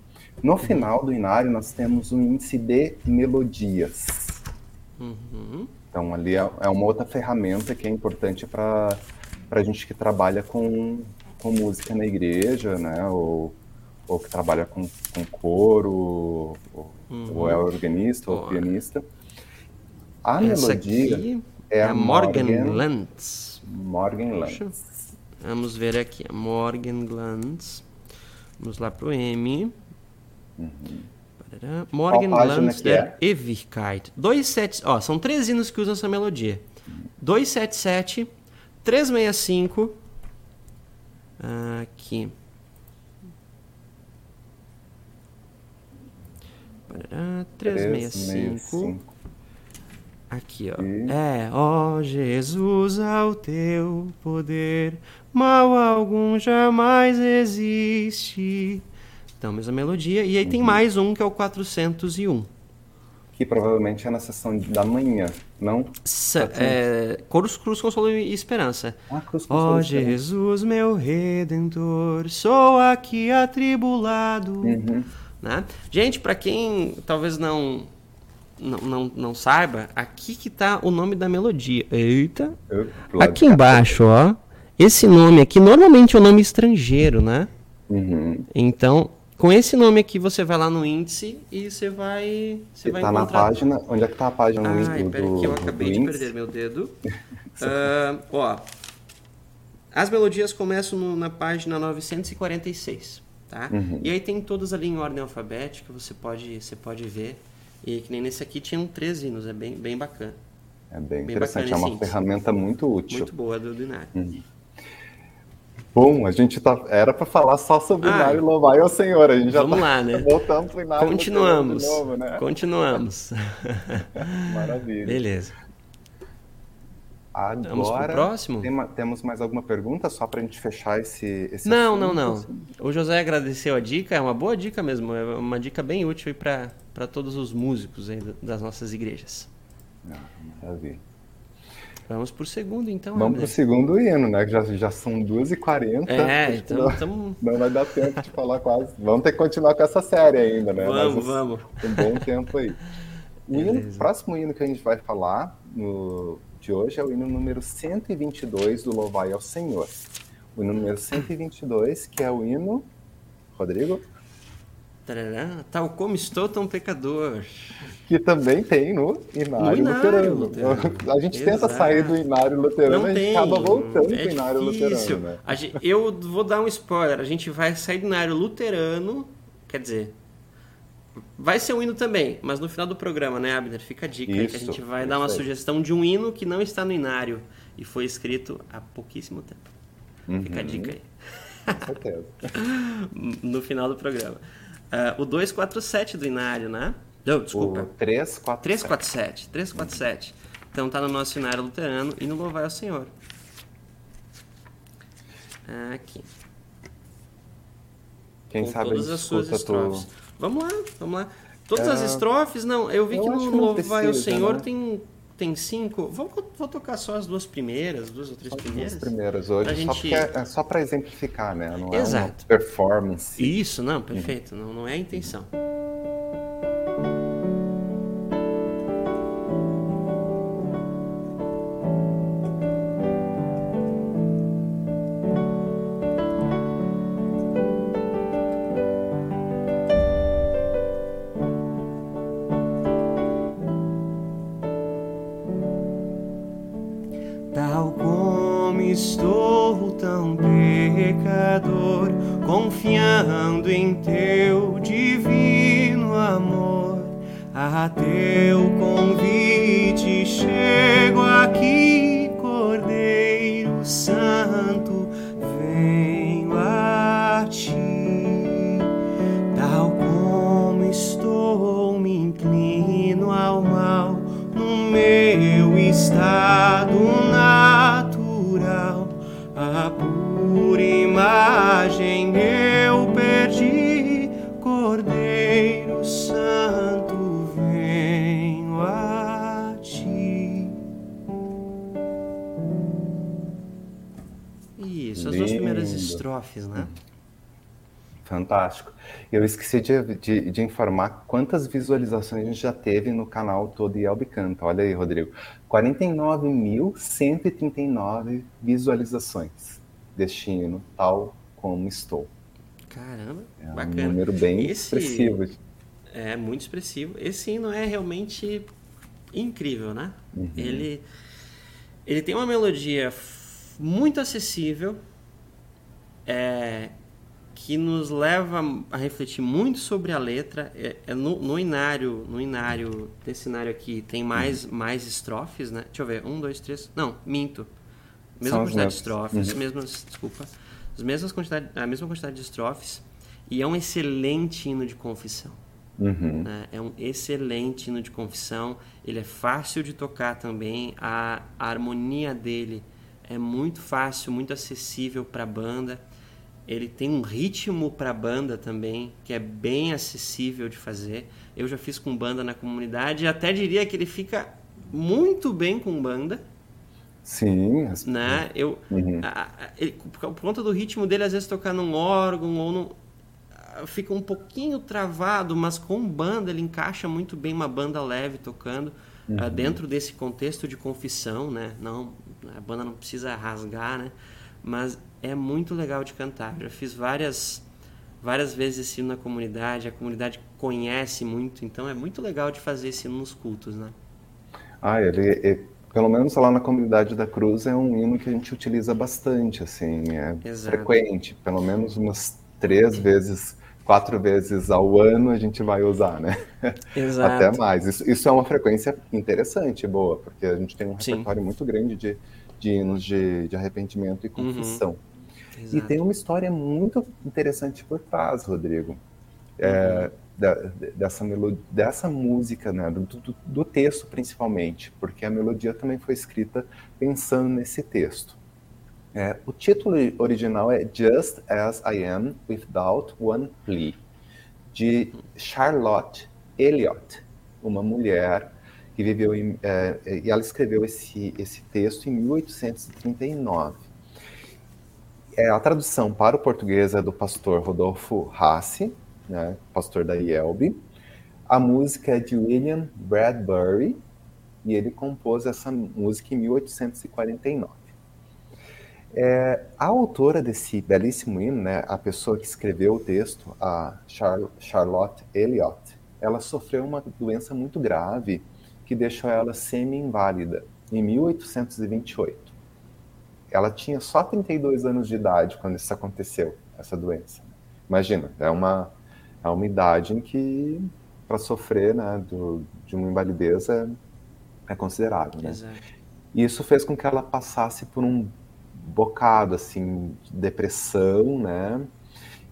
No final do Inário, nós temos um índice de melodias. Uhum. Então, ali é, é, uma outra ferramenta que é importante para a gente que trabalha com, com música na igreja, né? Ou, ou que trabalha com, com coro, ou, uhum. ou é organista, ou pianista. A Essa melodia é a Morgan, Morgan Lantz. Morgan Lantz. Vamos ver aqui, a Morgan Lantz. Vamos lá para o M. Uhum. Morgan Lantz der é? Ewigkeit. 27, ó, são três hinos que usam essa melodia. 277, 365, aqui. 365. Aqui, ó. E... É, ó Jesus, ao teu poder, mal algum jamais existe. Então, mesma melodia. E aí uhum. tem mais um que é o 401. Que provavelmente é na sessão da manhã, não? Sa é, Cruz, Cruz, Consolo e Esperança. Ah, Cruz, Consolo Ó oh, Jesus, meu Redentor, sou aqui atribulado. Uhum. Né? Gente, para quem talvez não não, não, não saiba, aqui que tá o nome da melodia. Eita. Aqui embaixo, ó. Esse nome aqui normalmente é um nome estrangeiro, né? Uhum. Então, com esse nome aqui, você vai lá no índice e você vai. Você e vai tá encontrar... na página. Onde é que tá a página índice? Pera do, que eu acabei de perder meu dedo. uh, ó. As melodias começam no, na página 946. Tá? Uhum. E aí tem todas ali em ordem alfabética, você pode, você pode ver. E que nem nesse aqui tinham três hinos, é bem, bem bacana. É bem, bem interessante, é uma ferramenta muito útil. Muito boa do Dinário. Uhum. Bom, a gente tá, era para falar só sobre ah, Inário e Louvai ao Senhor. A gente já vamos tá, lá, né? Voltamos para Inário Continuamos. Novo, né? Continuamos. Maravilha. Beleza. Agora, Vamos pro próximo? Tem, temos mais alguma pergunta só para a gente fechar esse, esse Não, assunto? não, não. O José agradeceu a dica, é uma boa dica mesmo, é uma dica bem útil para todos os músicos das nossas igrejas. Ah, maravilha. Vamos pro segundo, então. Vamos para o segundo hino, né? Já, já são 2h40. É, então não, tamo... não vai dar tempo de falar quase. Vamos ter que continuar com essa série ainda, né? Vamos, Mas, vamos. Um bom tempo aí. O hino, próximo hino que a gente vai falar no de hoje é o hino número 122 do Louvai ao Senhor. O hino número 122, que é o hino. Rodrigo? Tarará, tal como estou, tão pecador. Que também tem no Inário, no inário luterano. luterano. A gente Exato. tenta sair do Inário Luterano, e a gente acaba voltando é pro Inário difícil. Luterano. Né? Gente, eu vou dar um spoiler: a gente vai sair do Inário Luterano, quer dizer, Vai ser um hino também, mas no final do programa, né, Abner? Fica a dica isso, aí que a gente vai dar uma aí. sugestão de um hino que não está no inário e foi escrito há pouquíssimo tempo. Uhum. Fica a dica aí. Com certeza. no final do programa. Uh, o 247 do inário, né? Não, desculpa. O 347. 347. 347. Então tá no nosso inário luterano e no louvai ao Senhor. Aqui. Quem Com sabe todas as suas estrofes. Tu... Vamos lá, vamos lá. Todas é... as estrofes, não. Eu vi eu que no Louvai o Senhor né? tem, tem cinco. Vou, vou tocar só as duas primeiras, duas ou três só primeiras. As primeiras hoje, só, gente... é só para exemplificar, né? Não Exato. é uma performance. Isso, não, perfeito. Uhum. Não, não é a intenção. por imagem eu perdi, Cordeiro Santo, venho a ti. Isso, as Lindo. duas primeiras estrofes, né? Fantástico. Eu esqueci de, de, de, informar quantas visualizações a gente já teve no canal todo e Canta. Olha aí, Rodrigo. 49.139 visualizações deste hino, tal como estou. Caramba, é bacana. um número bem Esse... expressivo. É, muito expressivo. Esse hino é realmente incrível, né? Uhum. Ele, ele tem uma melodia muito acessível, é, que nos leva a refletir muito sobre a letra. É, é no, no, inário, no inário desse inário aqui tem mais, uhum. mais estrofes, né? Deixa eu ver, um, dois, três. Não, minto. Mesma São quantidade de estrofes, uhum. mesmas, desculpa, as mesmas quantidade, a mesma quantidade de estrofes. E é um excelente hino de confissão. Uhum. Né? É um excelente hino de confissão. Ele é fácil de tocar também. A, a harmonia dele é muito fácil, muito acessível para a banda. Ele tem um ritmo para a banda também que é bem acessível de fazer. Eu já fiz com banda na comunidade e até diria que ele fica muito bem com banda. Sim. Né? Eu, uhum. a, a, ele, por conta do ritmo dele, às vezes tocar num órgão ou num, fica um pouquinho travado, mas com banda ele encaixa muito bem uma banda leve tocando ah, uhum. uh, dentro desse contexto de confissão, né? Não, a banda não precisa rasgar, né? Mas é muito legal de cantar. Já fiz várias várias vezes esse hino na comunidade, a comunidade conhece muito, então é muito legal de fazer esse hino nos cultos, né? Ah, ele, ele pelo menos lá na comunidade da Cruz é um hino que a gente utiliza bastante, assim, é Exato. frequente, pelo menos umas três vezes quatro vezes ao ano a gente vai usar, né? Exato. Até mais. Isso, isso, é uma frequência interessante, boa, porque a gente tem um repertório Sim. muito grande de, de hinos de, de arrependimento e uhum. confissão. Uhum. E tem uma história muito interessante por trás, Rodrigo. É, uhum. Da, dessa, melodia, dessa música, né, do, do, do texto principalmente, porque a melodia também foi escrita pensando nesse texto. É, o título original é Just As I Am Without One Plea, de Charlotte Eliot, uma mulher que viveu em, é, e ela escreveu esse, esse texto em 1839. É, a tradução para o português é do pastor Rodolfo Rassi, né, pastor da IELB. A música é de William Bradbury e ele compôs essa música em 1849. É, a autora desse belíssimo hino, né, a pessoa que escreveu o texto, a Char Charlotte Elliott, ela sofreu uma doença muito grave que deixou ela semi-inválida em 1828. Ela tinha só 32 anos de idade quando isso aconteceu, essa doença. Imagina, é uma, é uma idade em que para sofrer né, do, de uma invalidez é, é considerável. Né? E isso fez com que ela passasse por um bocado assim de depressão, né?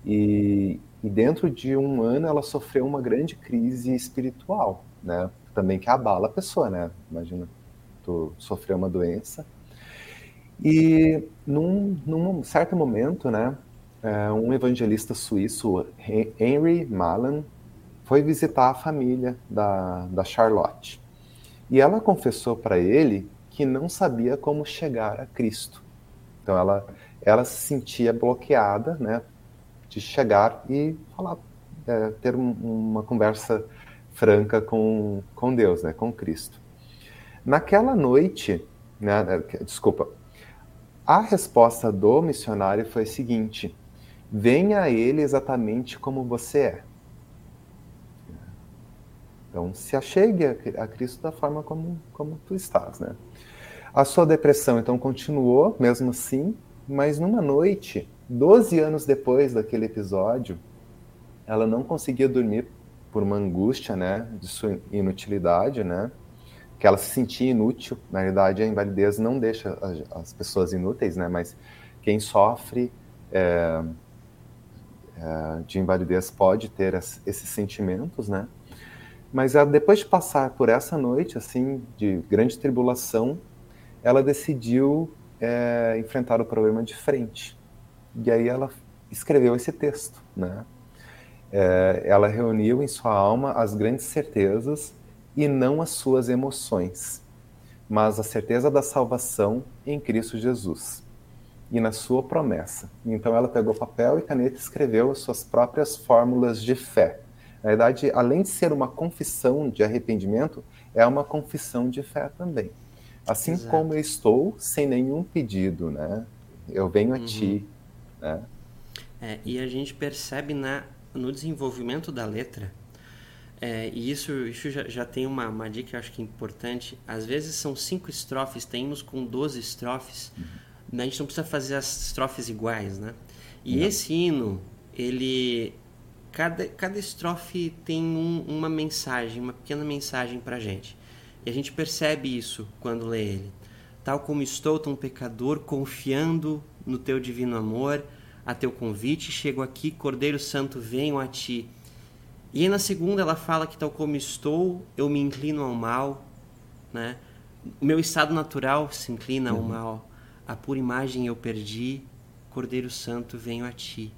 E, e, dentro de um ano ela sofreu uma grande crise espiritual, né? Também que abala a pessoa, né? Imagina tu sofrer uma doença. E num, num certo momento, né? É, um evangelista suíço, Henry Malan, foi visitar a família da, da Charlotte. E ela confessou para ele que não sabia como chegar a Cristo. Então ela, ela se sentia bloqueada, né, de chegar e falar, é, ter um, uma conversa franca com, com Deus, né, com Cristo. Naquela noite, né, desculpa, a resposta do missionário foi a seguinte: venha a ele exatamente como você é. Então, se achegue a Cristo da forma como, como tu estás, né? A sua depressão então continuou, mesmo assim, mas numa noite, 12 anos depois daquele episódio, ela não conseguia dormir por uma angústia, né, de sua inutilidade, né, que ela se sentia inútil. Na verdade, a invalidez não deixa as pessoas inúteis, né, mas quem sofre é, de invalidez pode ter esses sentimentos, né. Mas depois de passar por essa noite, assim, de grande tribulação, ela decidiu é, enfrentar o problema de frente. E aí ela escreveu esse texto, né? É, ela reuniu em sua alma as grandes certezas e não as suas emoções, mas a certeza da salvação em Cristo Jesus. E na sua promessa. Então ela pegou papel e caneta e escreveu as suas próprias fórmulas de fé. Na verdade, além de ser uma confissão de arrependimento, é uma confissão de fé também. Assim Exato. como eu estou, sem nenhum pedido, né? Eu venho a uhum. ti, né? É, e a gente percebe na, no desenvolvimento da letra, é, e isso, isso já, já tem uma, uma dica que eu acho que é importante. Às vezes são cinco estrofes, temos com 12 estrofes. Uhum. A gente não precisa fazer as estrofes iguais, né? E não. esse hino, ele... Cada, cada estrofe tem um, uma mensagem, uma pequena mensagem pra gente. E a gente percebe isso quando lê ele. Tal como estou, tão pecador, confiando no teu divino amor, a teu convite, chego aqui, Cordeiro Santo, venho a ti. E aí na segunda ela fala que tal como estou, eu me inclino ao mal, né? O meu estado natural se inclina ao uhum. mal. A pura imagem eu perdi, Cordeiro Santo, venho a ti.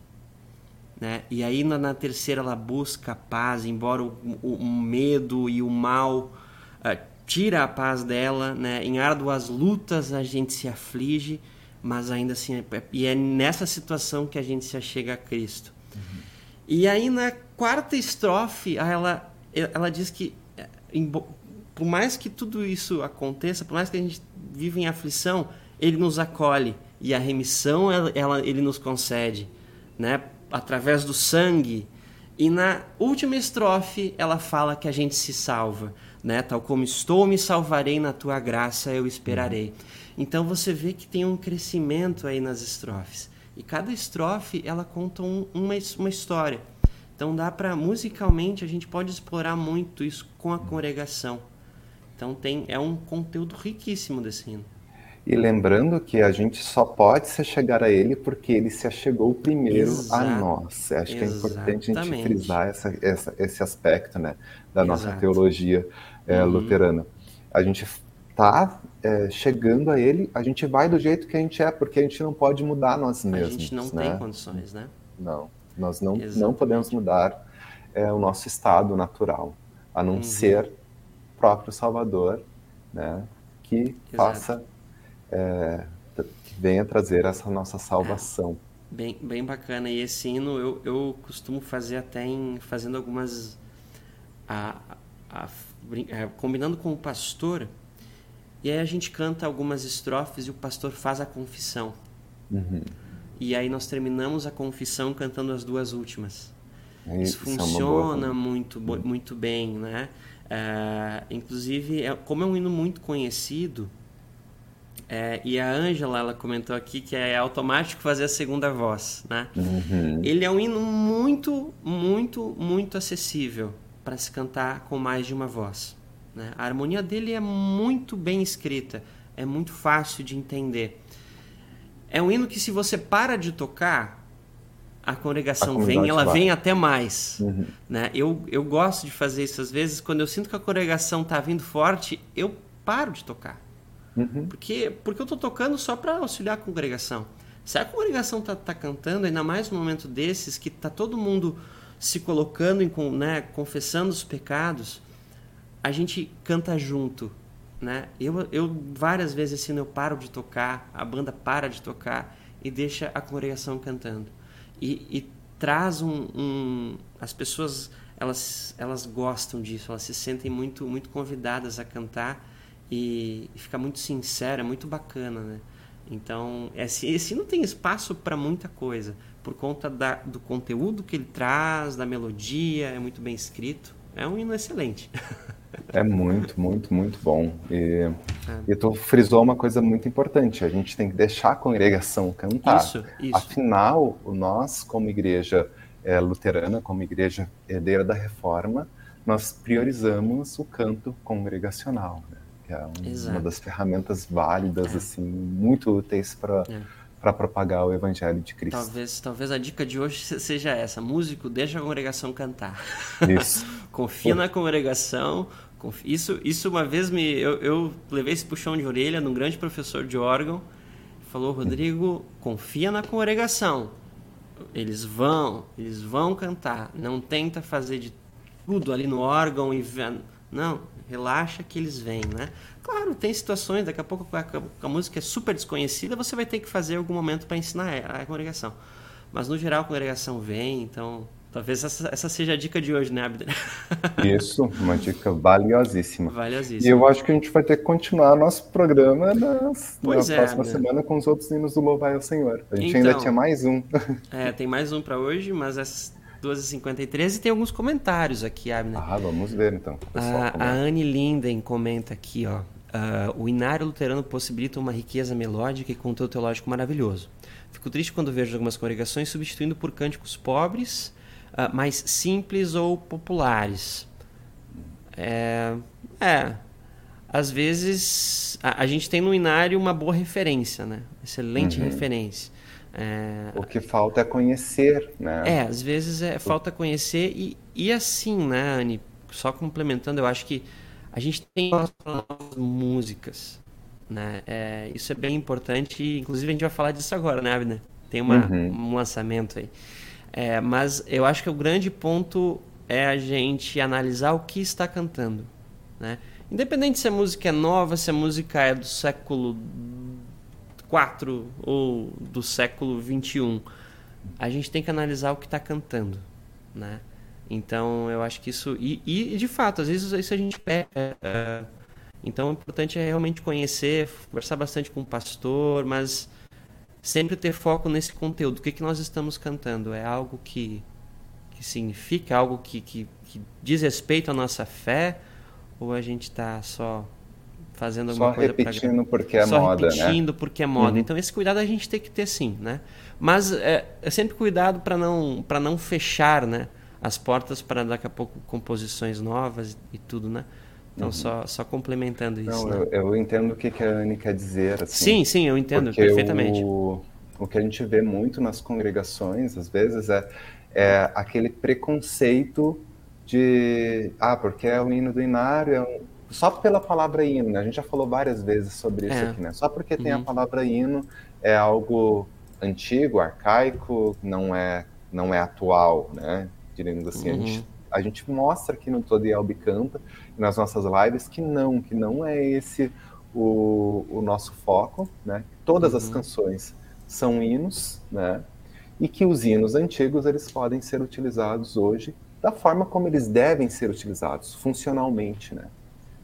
Né? E aí na, na terceira ela busca a paz, embora o, o, o medo e o mal uh, tira a paz dela, né? Em árduas lutas a gente se aflige, mas ainda assim, é, e é nessa situação que a gente se achega a Cristo. Uhum. E aí na quarta estrofe, ela, ela diz que é, por mais que tudo isso aconteça, por mais que a gente viva em aflição, ele nos acolhe e a remissão ela, ela, ele nos concede, né? Através do sangue. E na última estrofe ela fala que a gente se salva, né? Tal como estou, me salvarei na tua graça, eu esperarei. Então você vê que tem um crescimento aí nas estrofes. E cada estrofe ela conta um, uma, uma história. Então dá para musicalmente a gente pode explorar muito isso com a congregação. Então tem é um conteúdo riquíssimo desse hino. E lembrando que a gente só pode se chegar a ele porque ele se achegou primeiro Exato. a nós. Acho que é importante a gente frisar essa, essa, esse aspecto né, da nossa Exato. teologia é, uhum. luterana. A gente está é, chegando a ele, a gente vai do jeito que a gente é, porque a gente não pode mudar nós mesmos. A gente não né? tem condições, né? Não, nós não, não podemos mudar é, o nosso estado natural, a não uhum. ser próprio Salvador, né? Que Exato. faça, é, que venha trazer essa nossa salvação. É. Bem, bem bacana. E esse hino eu, eu costumo fazer até em fazendo algumas. A, a, a, é, combinando com o pastor, e aí a gente canta algumas estrofes e o pastor faz a confissão. Uhum. E aí nós terminamos a confissão cantando as duas últimas. Isso, Isso funciona é muito, uhum. muito bem, né? É, inclusive, é, como é um hino muito conhecido, é, e a Ângela ela comentou aqui que é automático fazer a segunda voz, né? Uhum. Ele é um hino muito, muito, muito acessível para se cantar com mais de uma voz. Né? A harmonia dele é muito bem escrita, é muito fácil de entender. É um hino que se você para de tocar, a congregação a vem, ela vai. vem até mais. Uhum. Né? Eu, eu gosto de fazer isso às vezes, quando eu sinto que a congregação está vindo forte, eu paro de tocar. Uhum. Porque, porque eu estou tocando só para auxiliar a congregação. Se a congregação está tá cantando, ainda mais num momento desses, que está todo mundo se colocando, em, né, confessando os pecados, a gente canta junto, né? Eu, eu várias vezes assim eu paro de tocar, a banda para de tocar e deixa a congregação cantando e, e traz um, um, as pessoas elas elas gostam disso, elas se sentem muito muito convidadas a cantar e, e fica muito sincera, muito bacana, né? Então esse, esse não tem espaço para muita coisa por conta da, do conteúdo que ele traz, da melodia, é muito bem escrito. É um hino excelente. É muito, muito, muito bom. E, é. e tu frisou uma coisa muito importante: a gente tem que deixar a congregação cantar. Isso, isso. Afinal, nós, como igreja é, luterana, como igreja herdeira da reforma, nós priorizamos o canto congregacional, né? Que é um, uma das ferramentas válidas, é. assim, muito úteis para. É para propagar o evangelho de Cristo. Talvez, talvez a dica de hoje seja essa: músico, deixa a congregação cantar. Isso. Confia na congregação. Confia. Isso, isso uma vez me, eu, eu, levei esse puxão de orelha num grande professor de órgão. Falou, Rodrigo, confia na congregação. Eles vão, eles vão cantar. Não tenta fazer de tudo ali no órgão e não, relaxa que eles vêm, né? Claro, tem situações, daqui a pouco a, a, música é super desconhecida, você vai ter que fazer algum momento para ensinar a, a congregação. Mas no geral a congregação vem, então Talvez essa, essa, seja a dica de hoje, né, Abner? Isso, uma dica valiosíssima. Valiosíssima. E eu acho que a gente vai ter que continuar nosso programa nas, na é, próxima Abner. semana com os outros hinos do Louvai ao Senhor. A gente então, ainda tinha mais um. É, tem mais um para hoje, mas às 2h53 e tem alguns comentários aqui, Abner. Ah, vamos ver então. A, a Anne Linden comenta aqui, ó. Uh, o inário luterano possibilita uma riqueza melódica e conteúdo teológico maravilhoso. Fico triste quando vejo algumas congregações substituindo por cânticos pobres uh, mais simples ou populares. É, é às vezes a, a, gente tem no Inário uma boa referência, né? Excelente uhum. referência. É, o que falta é conhecer, né? É, às vezes é falta conhecer e, e assim, né, Anne? Só complementando, eu acho que a gente tem novas músicas, né? É, isso é bem importante, inclusive a gente vai falar disso agora, né, Abner? Tem uma, uhum. um lançamento aí. É, mas eu acho que o grande ponto é a gente analisar o que está cantando. Né? Independente se a música é nova, se a música é do século IV ou do século XXI, a gente tem que analisar o que está cantando. Né? Então eu acho que isso. E, e, de fato, às vezes isso a gente pega. É, então o importante é realmente conhecer, conversar bastante com o pastor, mas sempre ter foco nesse conteúdo. O que, que nós estamos cantando? É algo que, que significa, algo que, que, que diz respeito à nossa fé? Ou a gente está só fazendo alguma só coisa repetindo pra... porque é só moda, né? repetindo porque é moda. Uhum. Então esse cuidado a gente tem que ter sim, né? Mas é, é sempre cuidado para não para não fechar, né? As portas para daqui a pouco composições novas e tudo, né? Então, uhum. só, só complementando isso. Não, né? eu, eu, entendo o que, que a Anne quer dizer. Assim, sim, sim, eu entendo perfeitamente. O, o que a gente vê muito nas congregações, às vezes, é, é aquele preconceito de. Ah, porque é o hino do inário, é um, só pela palavra hino, né? A gente já falou várias vezes sobre isso é. aqui, né? Só porque tem a uhum. palavra hino é algo antigo, arcaico, não é, não é atual, né? Diríamos assim, uhum. a gente a gente mostra aqui no Todo Elbe Canta, nas nossas lives, que não, que não é esse o, o nosso foco, né? Todas uhum. as canções são hinos, né? E que os hinos antigos eles podem ser utilizados hoje da forma como eles devem ser utilizados, funcionalmente, né?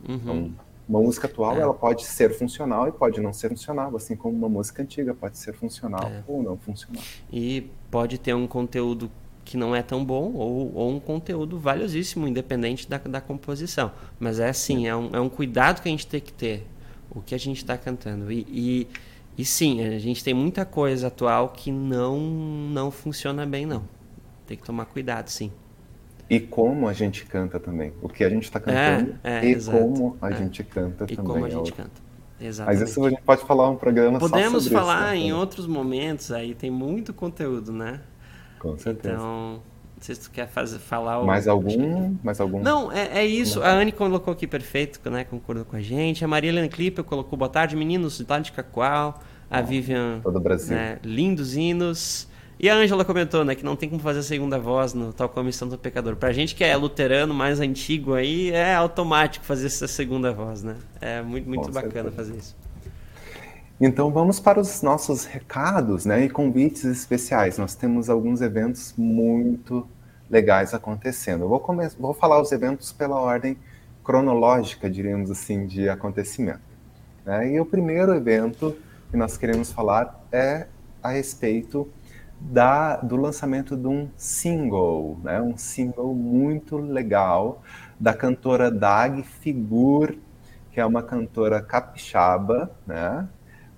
Uhum. Então, uma música atual é. ela pode ser funcional e pode não ser funcional, assim como uma música antiga pode ser funcional é. ou não funcional. E pode ter um conteúdo que não é tão bom ou, ou um conteúdo valiosíssimo, independente da, da composição. Mas é assim, é um, é um cuidado que a gente tem que ter, o que a gente está cantando. E, e, e, sim, a gente tem muita coisa atual que não, não funciona bem, não. Tem que tomar cuidado, sim. E como a gente canta também. O que a gente está cantando é, é, e exato, como a é. gente canta e também. como a gente canta. Exatamente. Mas isso a gente pode falar um programa Podemos só sobre falar isso, né? em outros momentos, aí tem muito conteúdo, né? Com certeza. Então, não sei se tu quer fazer, falar mais algum, mais algum. Não, é, é isso. A Anne colocou aqui perfeito, né? Concordou com a gente. A Maria Helena Clipper colocou boa tarde, meninos, lá de Cacoal. A Vivian. Todo o Brasil. Né, lindos hinos. E a Ângela comentou, né, que não tem como fazer a segunda voz no tal comissão do pecador. Pra gente que é luterano mais antigo aí, é automático fazer essa segunda voz, né? É muito, muito bacana fazer isso. Então vamos para os nossos recados né, e convites especiais. Nós temos alguns eventos muito legais acontecendo. Eu vou, vou falar os eventos pela ordem cronológica, diríamos assim, de acontecimento. Né? E o primeiro evento que nós queremos falar é a respeito da, do lançamento de um single, né? um single muito legal da cantora Dag Figur, que é uma cantora capixaba, né?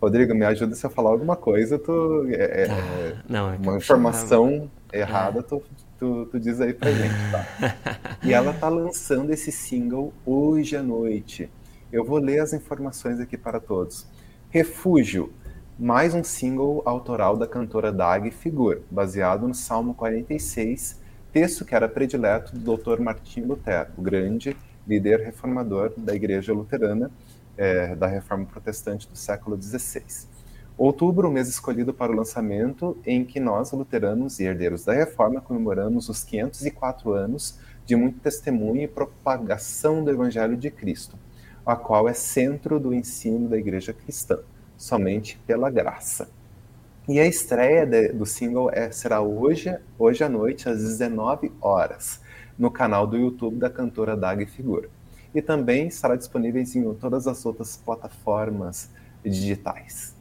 Rodrigo, me ajuda se eu falar alguma coisa, tu, é, é, ah, não, é uma informação errada, tu, tu, tu, diz aí pra gente, tá? e ela tá lançando esse single hoje à noite. Eu vou ler as informações aqui para todos. Refúgio, mais um single autoral da cantora Dag Figur, baseado no Salmo 46, texto que era predileto do Dr. Martim Lutero, o grande líder reformador da Igreja Luterana, é, da Reforma Protestante do século XVI. Outubro, o mês escolhido para o lançamento, em que nós, luteranos e herdeiros da Reforma, comemoramos os 504 anos de muito testemunho e propagação do Evangelho de Cristo, a qual é centro do ensino da Igreja Cristã, somente pela graça. E a estreia de, do single é, será hoje, hoje à noite, às 19 horas, no canal do YouTube da cantora Dag Figura. E também estará disponível em todas as outras plataformas digitais.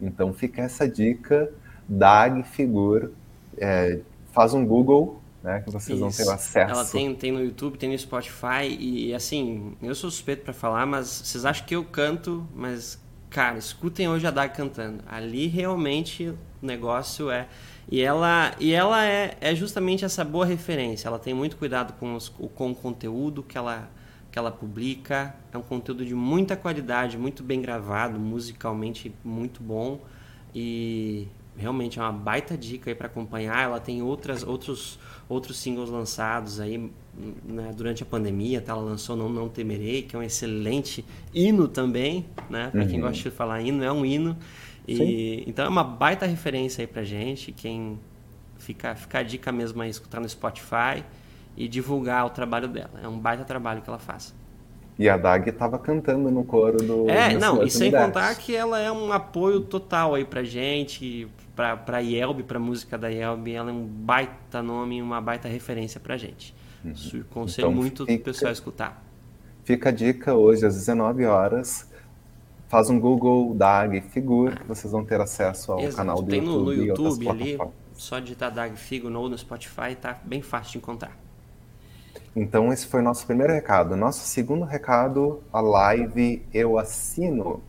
Então fica essa dica, Dag Figura, é, faz um Google né, que vocês Isso. vão ter acesso. Ela tem, tem no YouTube, tem no Spotify e assim, eu sou suspeito para falar, mas vocês acham que eu canto, mas cara, escutem hoje a Dag cantando. Ali realmente o negócio é e ela e ela é, é justamente essa boa referência. Ela tem muito cuidado com, os, com o conteúdo que ela que ela publica. É um conteúdo de muita qualidade, muito bem gravado, musicalmente muito bom e realmente é uma baita dica aí para acompanhar. Ela tem outras, outros, outros singles lançados aí né, durante a pandemia. Tá? Ela lançou Não Não Temerei, que é um excelente hino também, né? Para uhum. quem gosta de falar hino, é um hino. E, então é uma baita referência aí pra gente. Quem fica, fica a dica mesmo aí escutar no Spotify e divulgar o trabalho dela. É um baita trabalho que ela faz. E a Dag estava cantando no coro do. É, não, e sem contar que ela é um apoio total aí pra gente, pra Yelb, pra música da Yelb. Ela é um baita nome, uma baita referência pra gente. Uhum. Conselho então, muito fica, do pessoal escutar. Fica a dica hoje às 19 horas. Faz um Google Dag Figure, que vocês vão ter acesso ao Exato. canal do Tem YouTube. Tem no, no YouTube ali, só digitar Dag Figure ou no Spotify, tá bem fácil de encontrar. Então, esse foi o nosso primeiro recado. Nosso segundo recado, a live Eu Assino,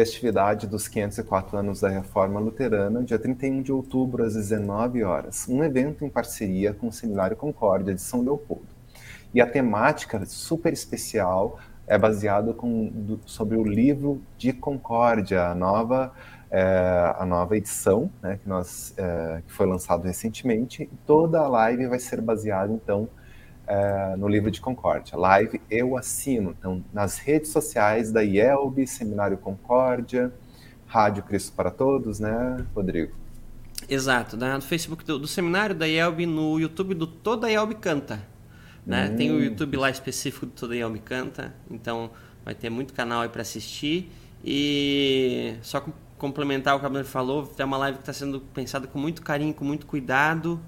festividade dos 504 anos da Reforma Luterana, dia 31 de outubro, às 19 horas. Um evento em parceria com o Seminário Concórdia de São Leopoldo. E a temática super especial é do, sobre o livro de Concórdia, a nova, é, a nova edição, né, que, nós, é, que foi lançado recentemente. E toda a live vai ser baseada, então, é, no livro de Concórdia. Live eu assino. Então, nas redes sociais da IELB, Seminário Concórdia, Rádio Cristo para Todos, né, Rodrigo? Exato, no Facebook do, do, Seminário da IELB, no YouTube do Toda IELB Canta. Né? Hum. Tem o YouTube lá específico do Toda IELB Canta, então vai ter muito canal aí para assistir. E só complementar o que a falou, tem uma live que está sendo pensada com muito carinho, com muito cuidado.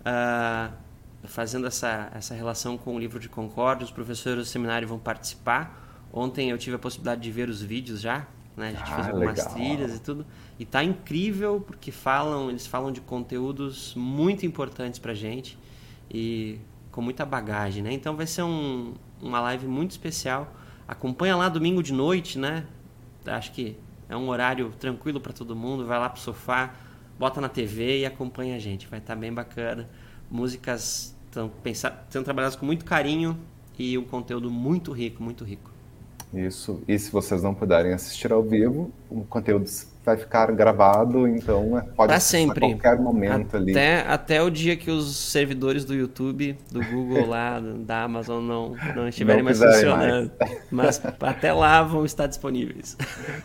Uh, fazendo essa, essa relação com o livro de Concórdia. Os professores do seminário vão participar. Ontem eu tive a possibilidade de ver os vídeos já, né? A gente ah, fez algumas legal. trilhas e tudo. E tá incrível porque falam, eles falam de conteúdos muito importantes pra gente e com muita bagagem, né? Então vai ser um, uma live muito especial. Acompanha lá domingo de noite, né? Acho que é um horário tranquilo para todo mundo. Vai lá pro sofá, bota na TV e acompanha a gente. Vai estar tá bem bacana. Músicas estão sendo trabalhadas com muito carinho e um conteúdo muito rico, muito rico. Isso. E se vocês não puderem assistir ao vivo, o conteúdo vai ficar gravado, então é, pode pra sempre. a qualquer momento até, ali. Até o dia que os servidores do YouTube, do Google lá, da Amazon não, não estiverem não mais funcionando. Mais. Mas até lá vão estar disponíveis.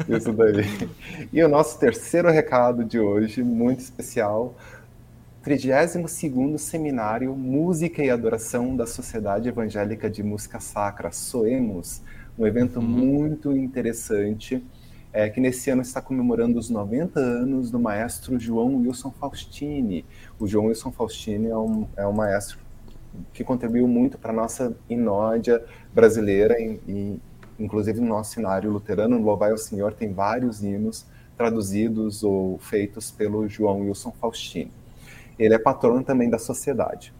Isso daí. E o nosso terceiro recado de hoje, muito especial, 32º Seminário Música e Adoração da Sociedade Evangélica de Música Sacra, Soemos, um evento uhum. muito interessante, é, que nesse ano está comemorando os 90 anos do maestro João Wilson Faustini. O João Wilson Faustini é um, é um maestro que contribuiu muito para a nossa inódia brasileira, e, inclusive no nosso cenário luterano, no Louvai ao Senhor, tem vários hinos traduzidos ou feitos pelo João Wilson Faustini. Ele é patrono também da sociedade.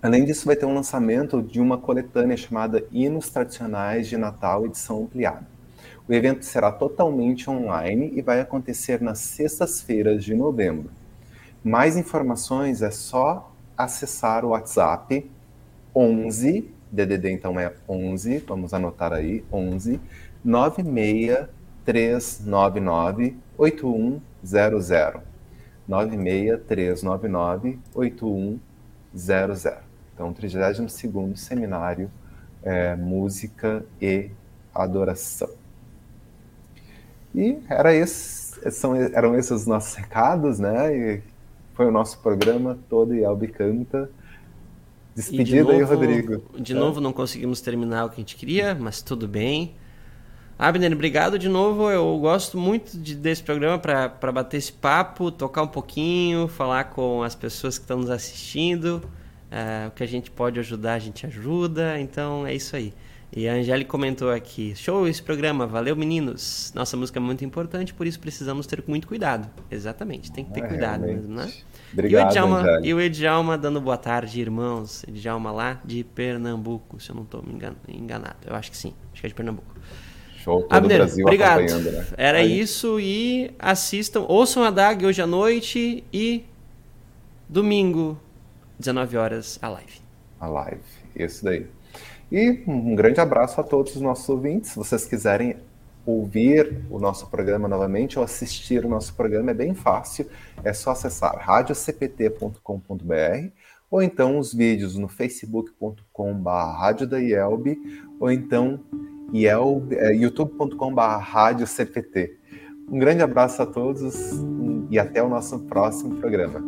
Além disso, vai ter um lançamento de uma coletânea chamada Hinos Tradicionais de Natal Edição Ampliada. O evento será totalmente online e vai acontecer nas sextas-feiras de novembro. Mais informações é só acessar o WhatsApp 11, DDD então é 11, vamos anotar aí, 11 96 399 8100. 963998100. Então, 32º Seminário é, Música e Adoração. E era esse, são, eram esses os nossos recados, né? E foi o nosso programa todo e Albi Canta. Despedida de novo, aí, Rodrigo. De novo, não conseguimos terminar o que a gente queria, mas tudo bem. Abner, obrigado de novo. Eu gosto muito de, desse programa para bater esse papo, tocar um pouquinho, falar com as pessoas que estão nos assistindo. É, o que a gente pode ajudar, a gente ajuda. Então é isso aí. E a Angélica comentou aqui: show esse programa, valeu meninos. Nossa música é muito importante, por isso precisamos ter muito cuidado. Exatamente, tem que ter é, cuidado realmente. mesmo, né? Obrigado, e o, Edjalma, e o Edjalma dando boa tarde, irmãos. Edjalma lá de Pernambuco, se eu não estou me enganado. Eu acho que sim, acho que é de Pernambuco. Show, todo Abner, Brasil obrigado. Né? Era Aí. isso e assistam, ouçam a DAG hoje à noite e domingo, 19 horas, a live. A live, isso daí. E um grande abraço a todos os nossos ouvintes. Se vocês quiserem ouvir o nosso programa novamente ou assistir o nosso programa, é bem fácil. É só acessar radiocpt.com.br ou então os vídeos no facebook.com.br ou então é, youtube.com.br CPT. Um grande abraço a todos e até o nosso próximo programa.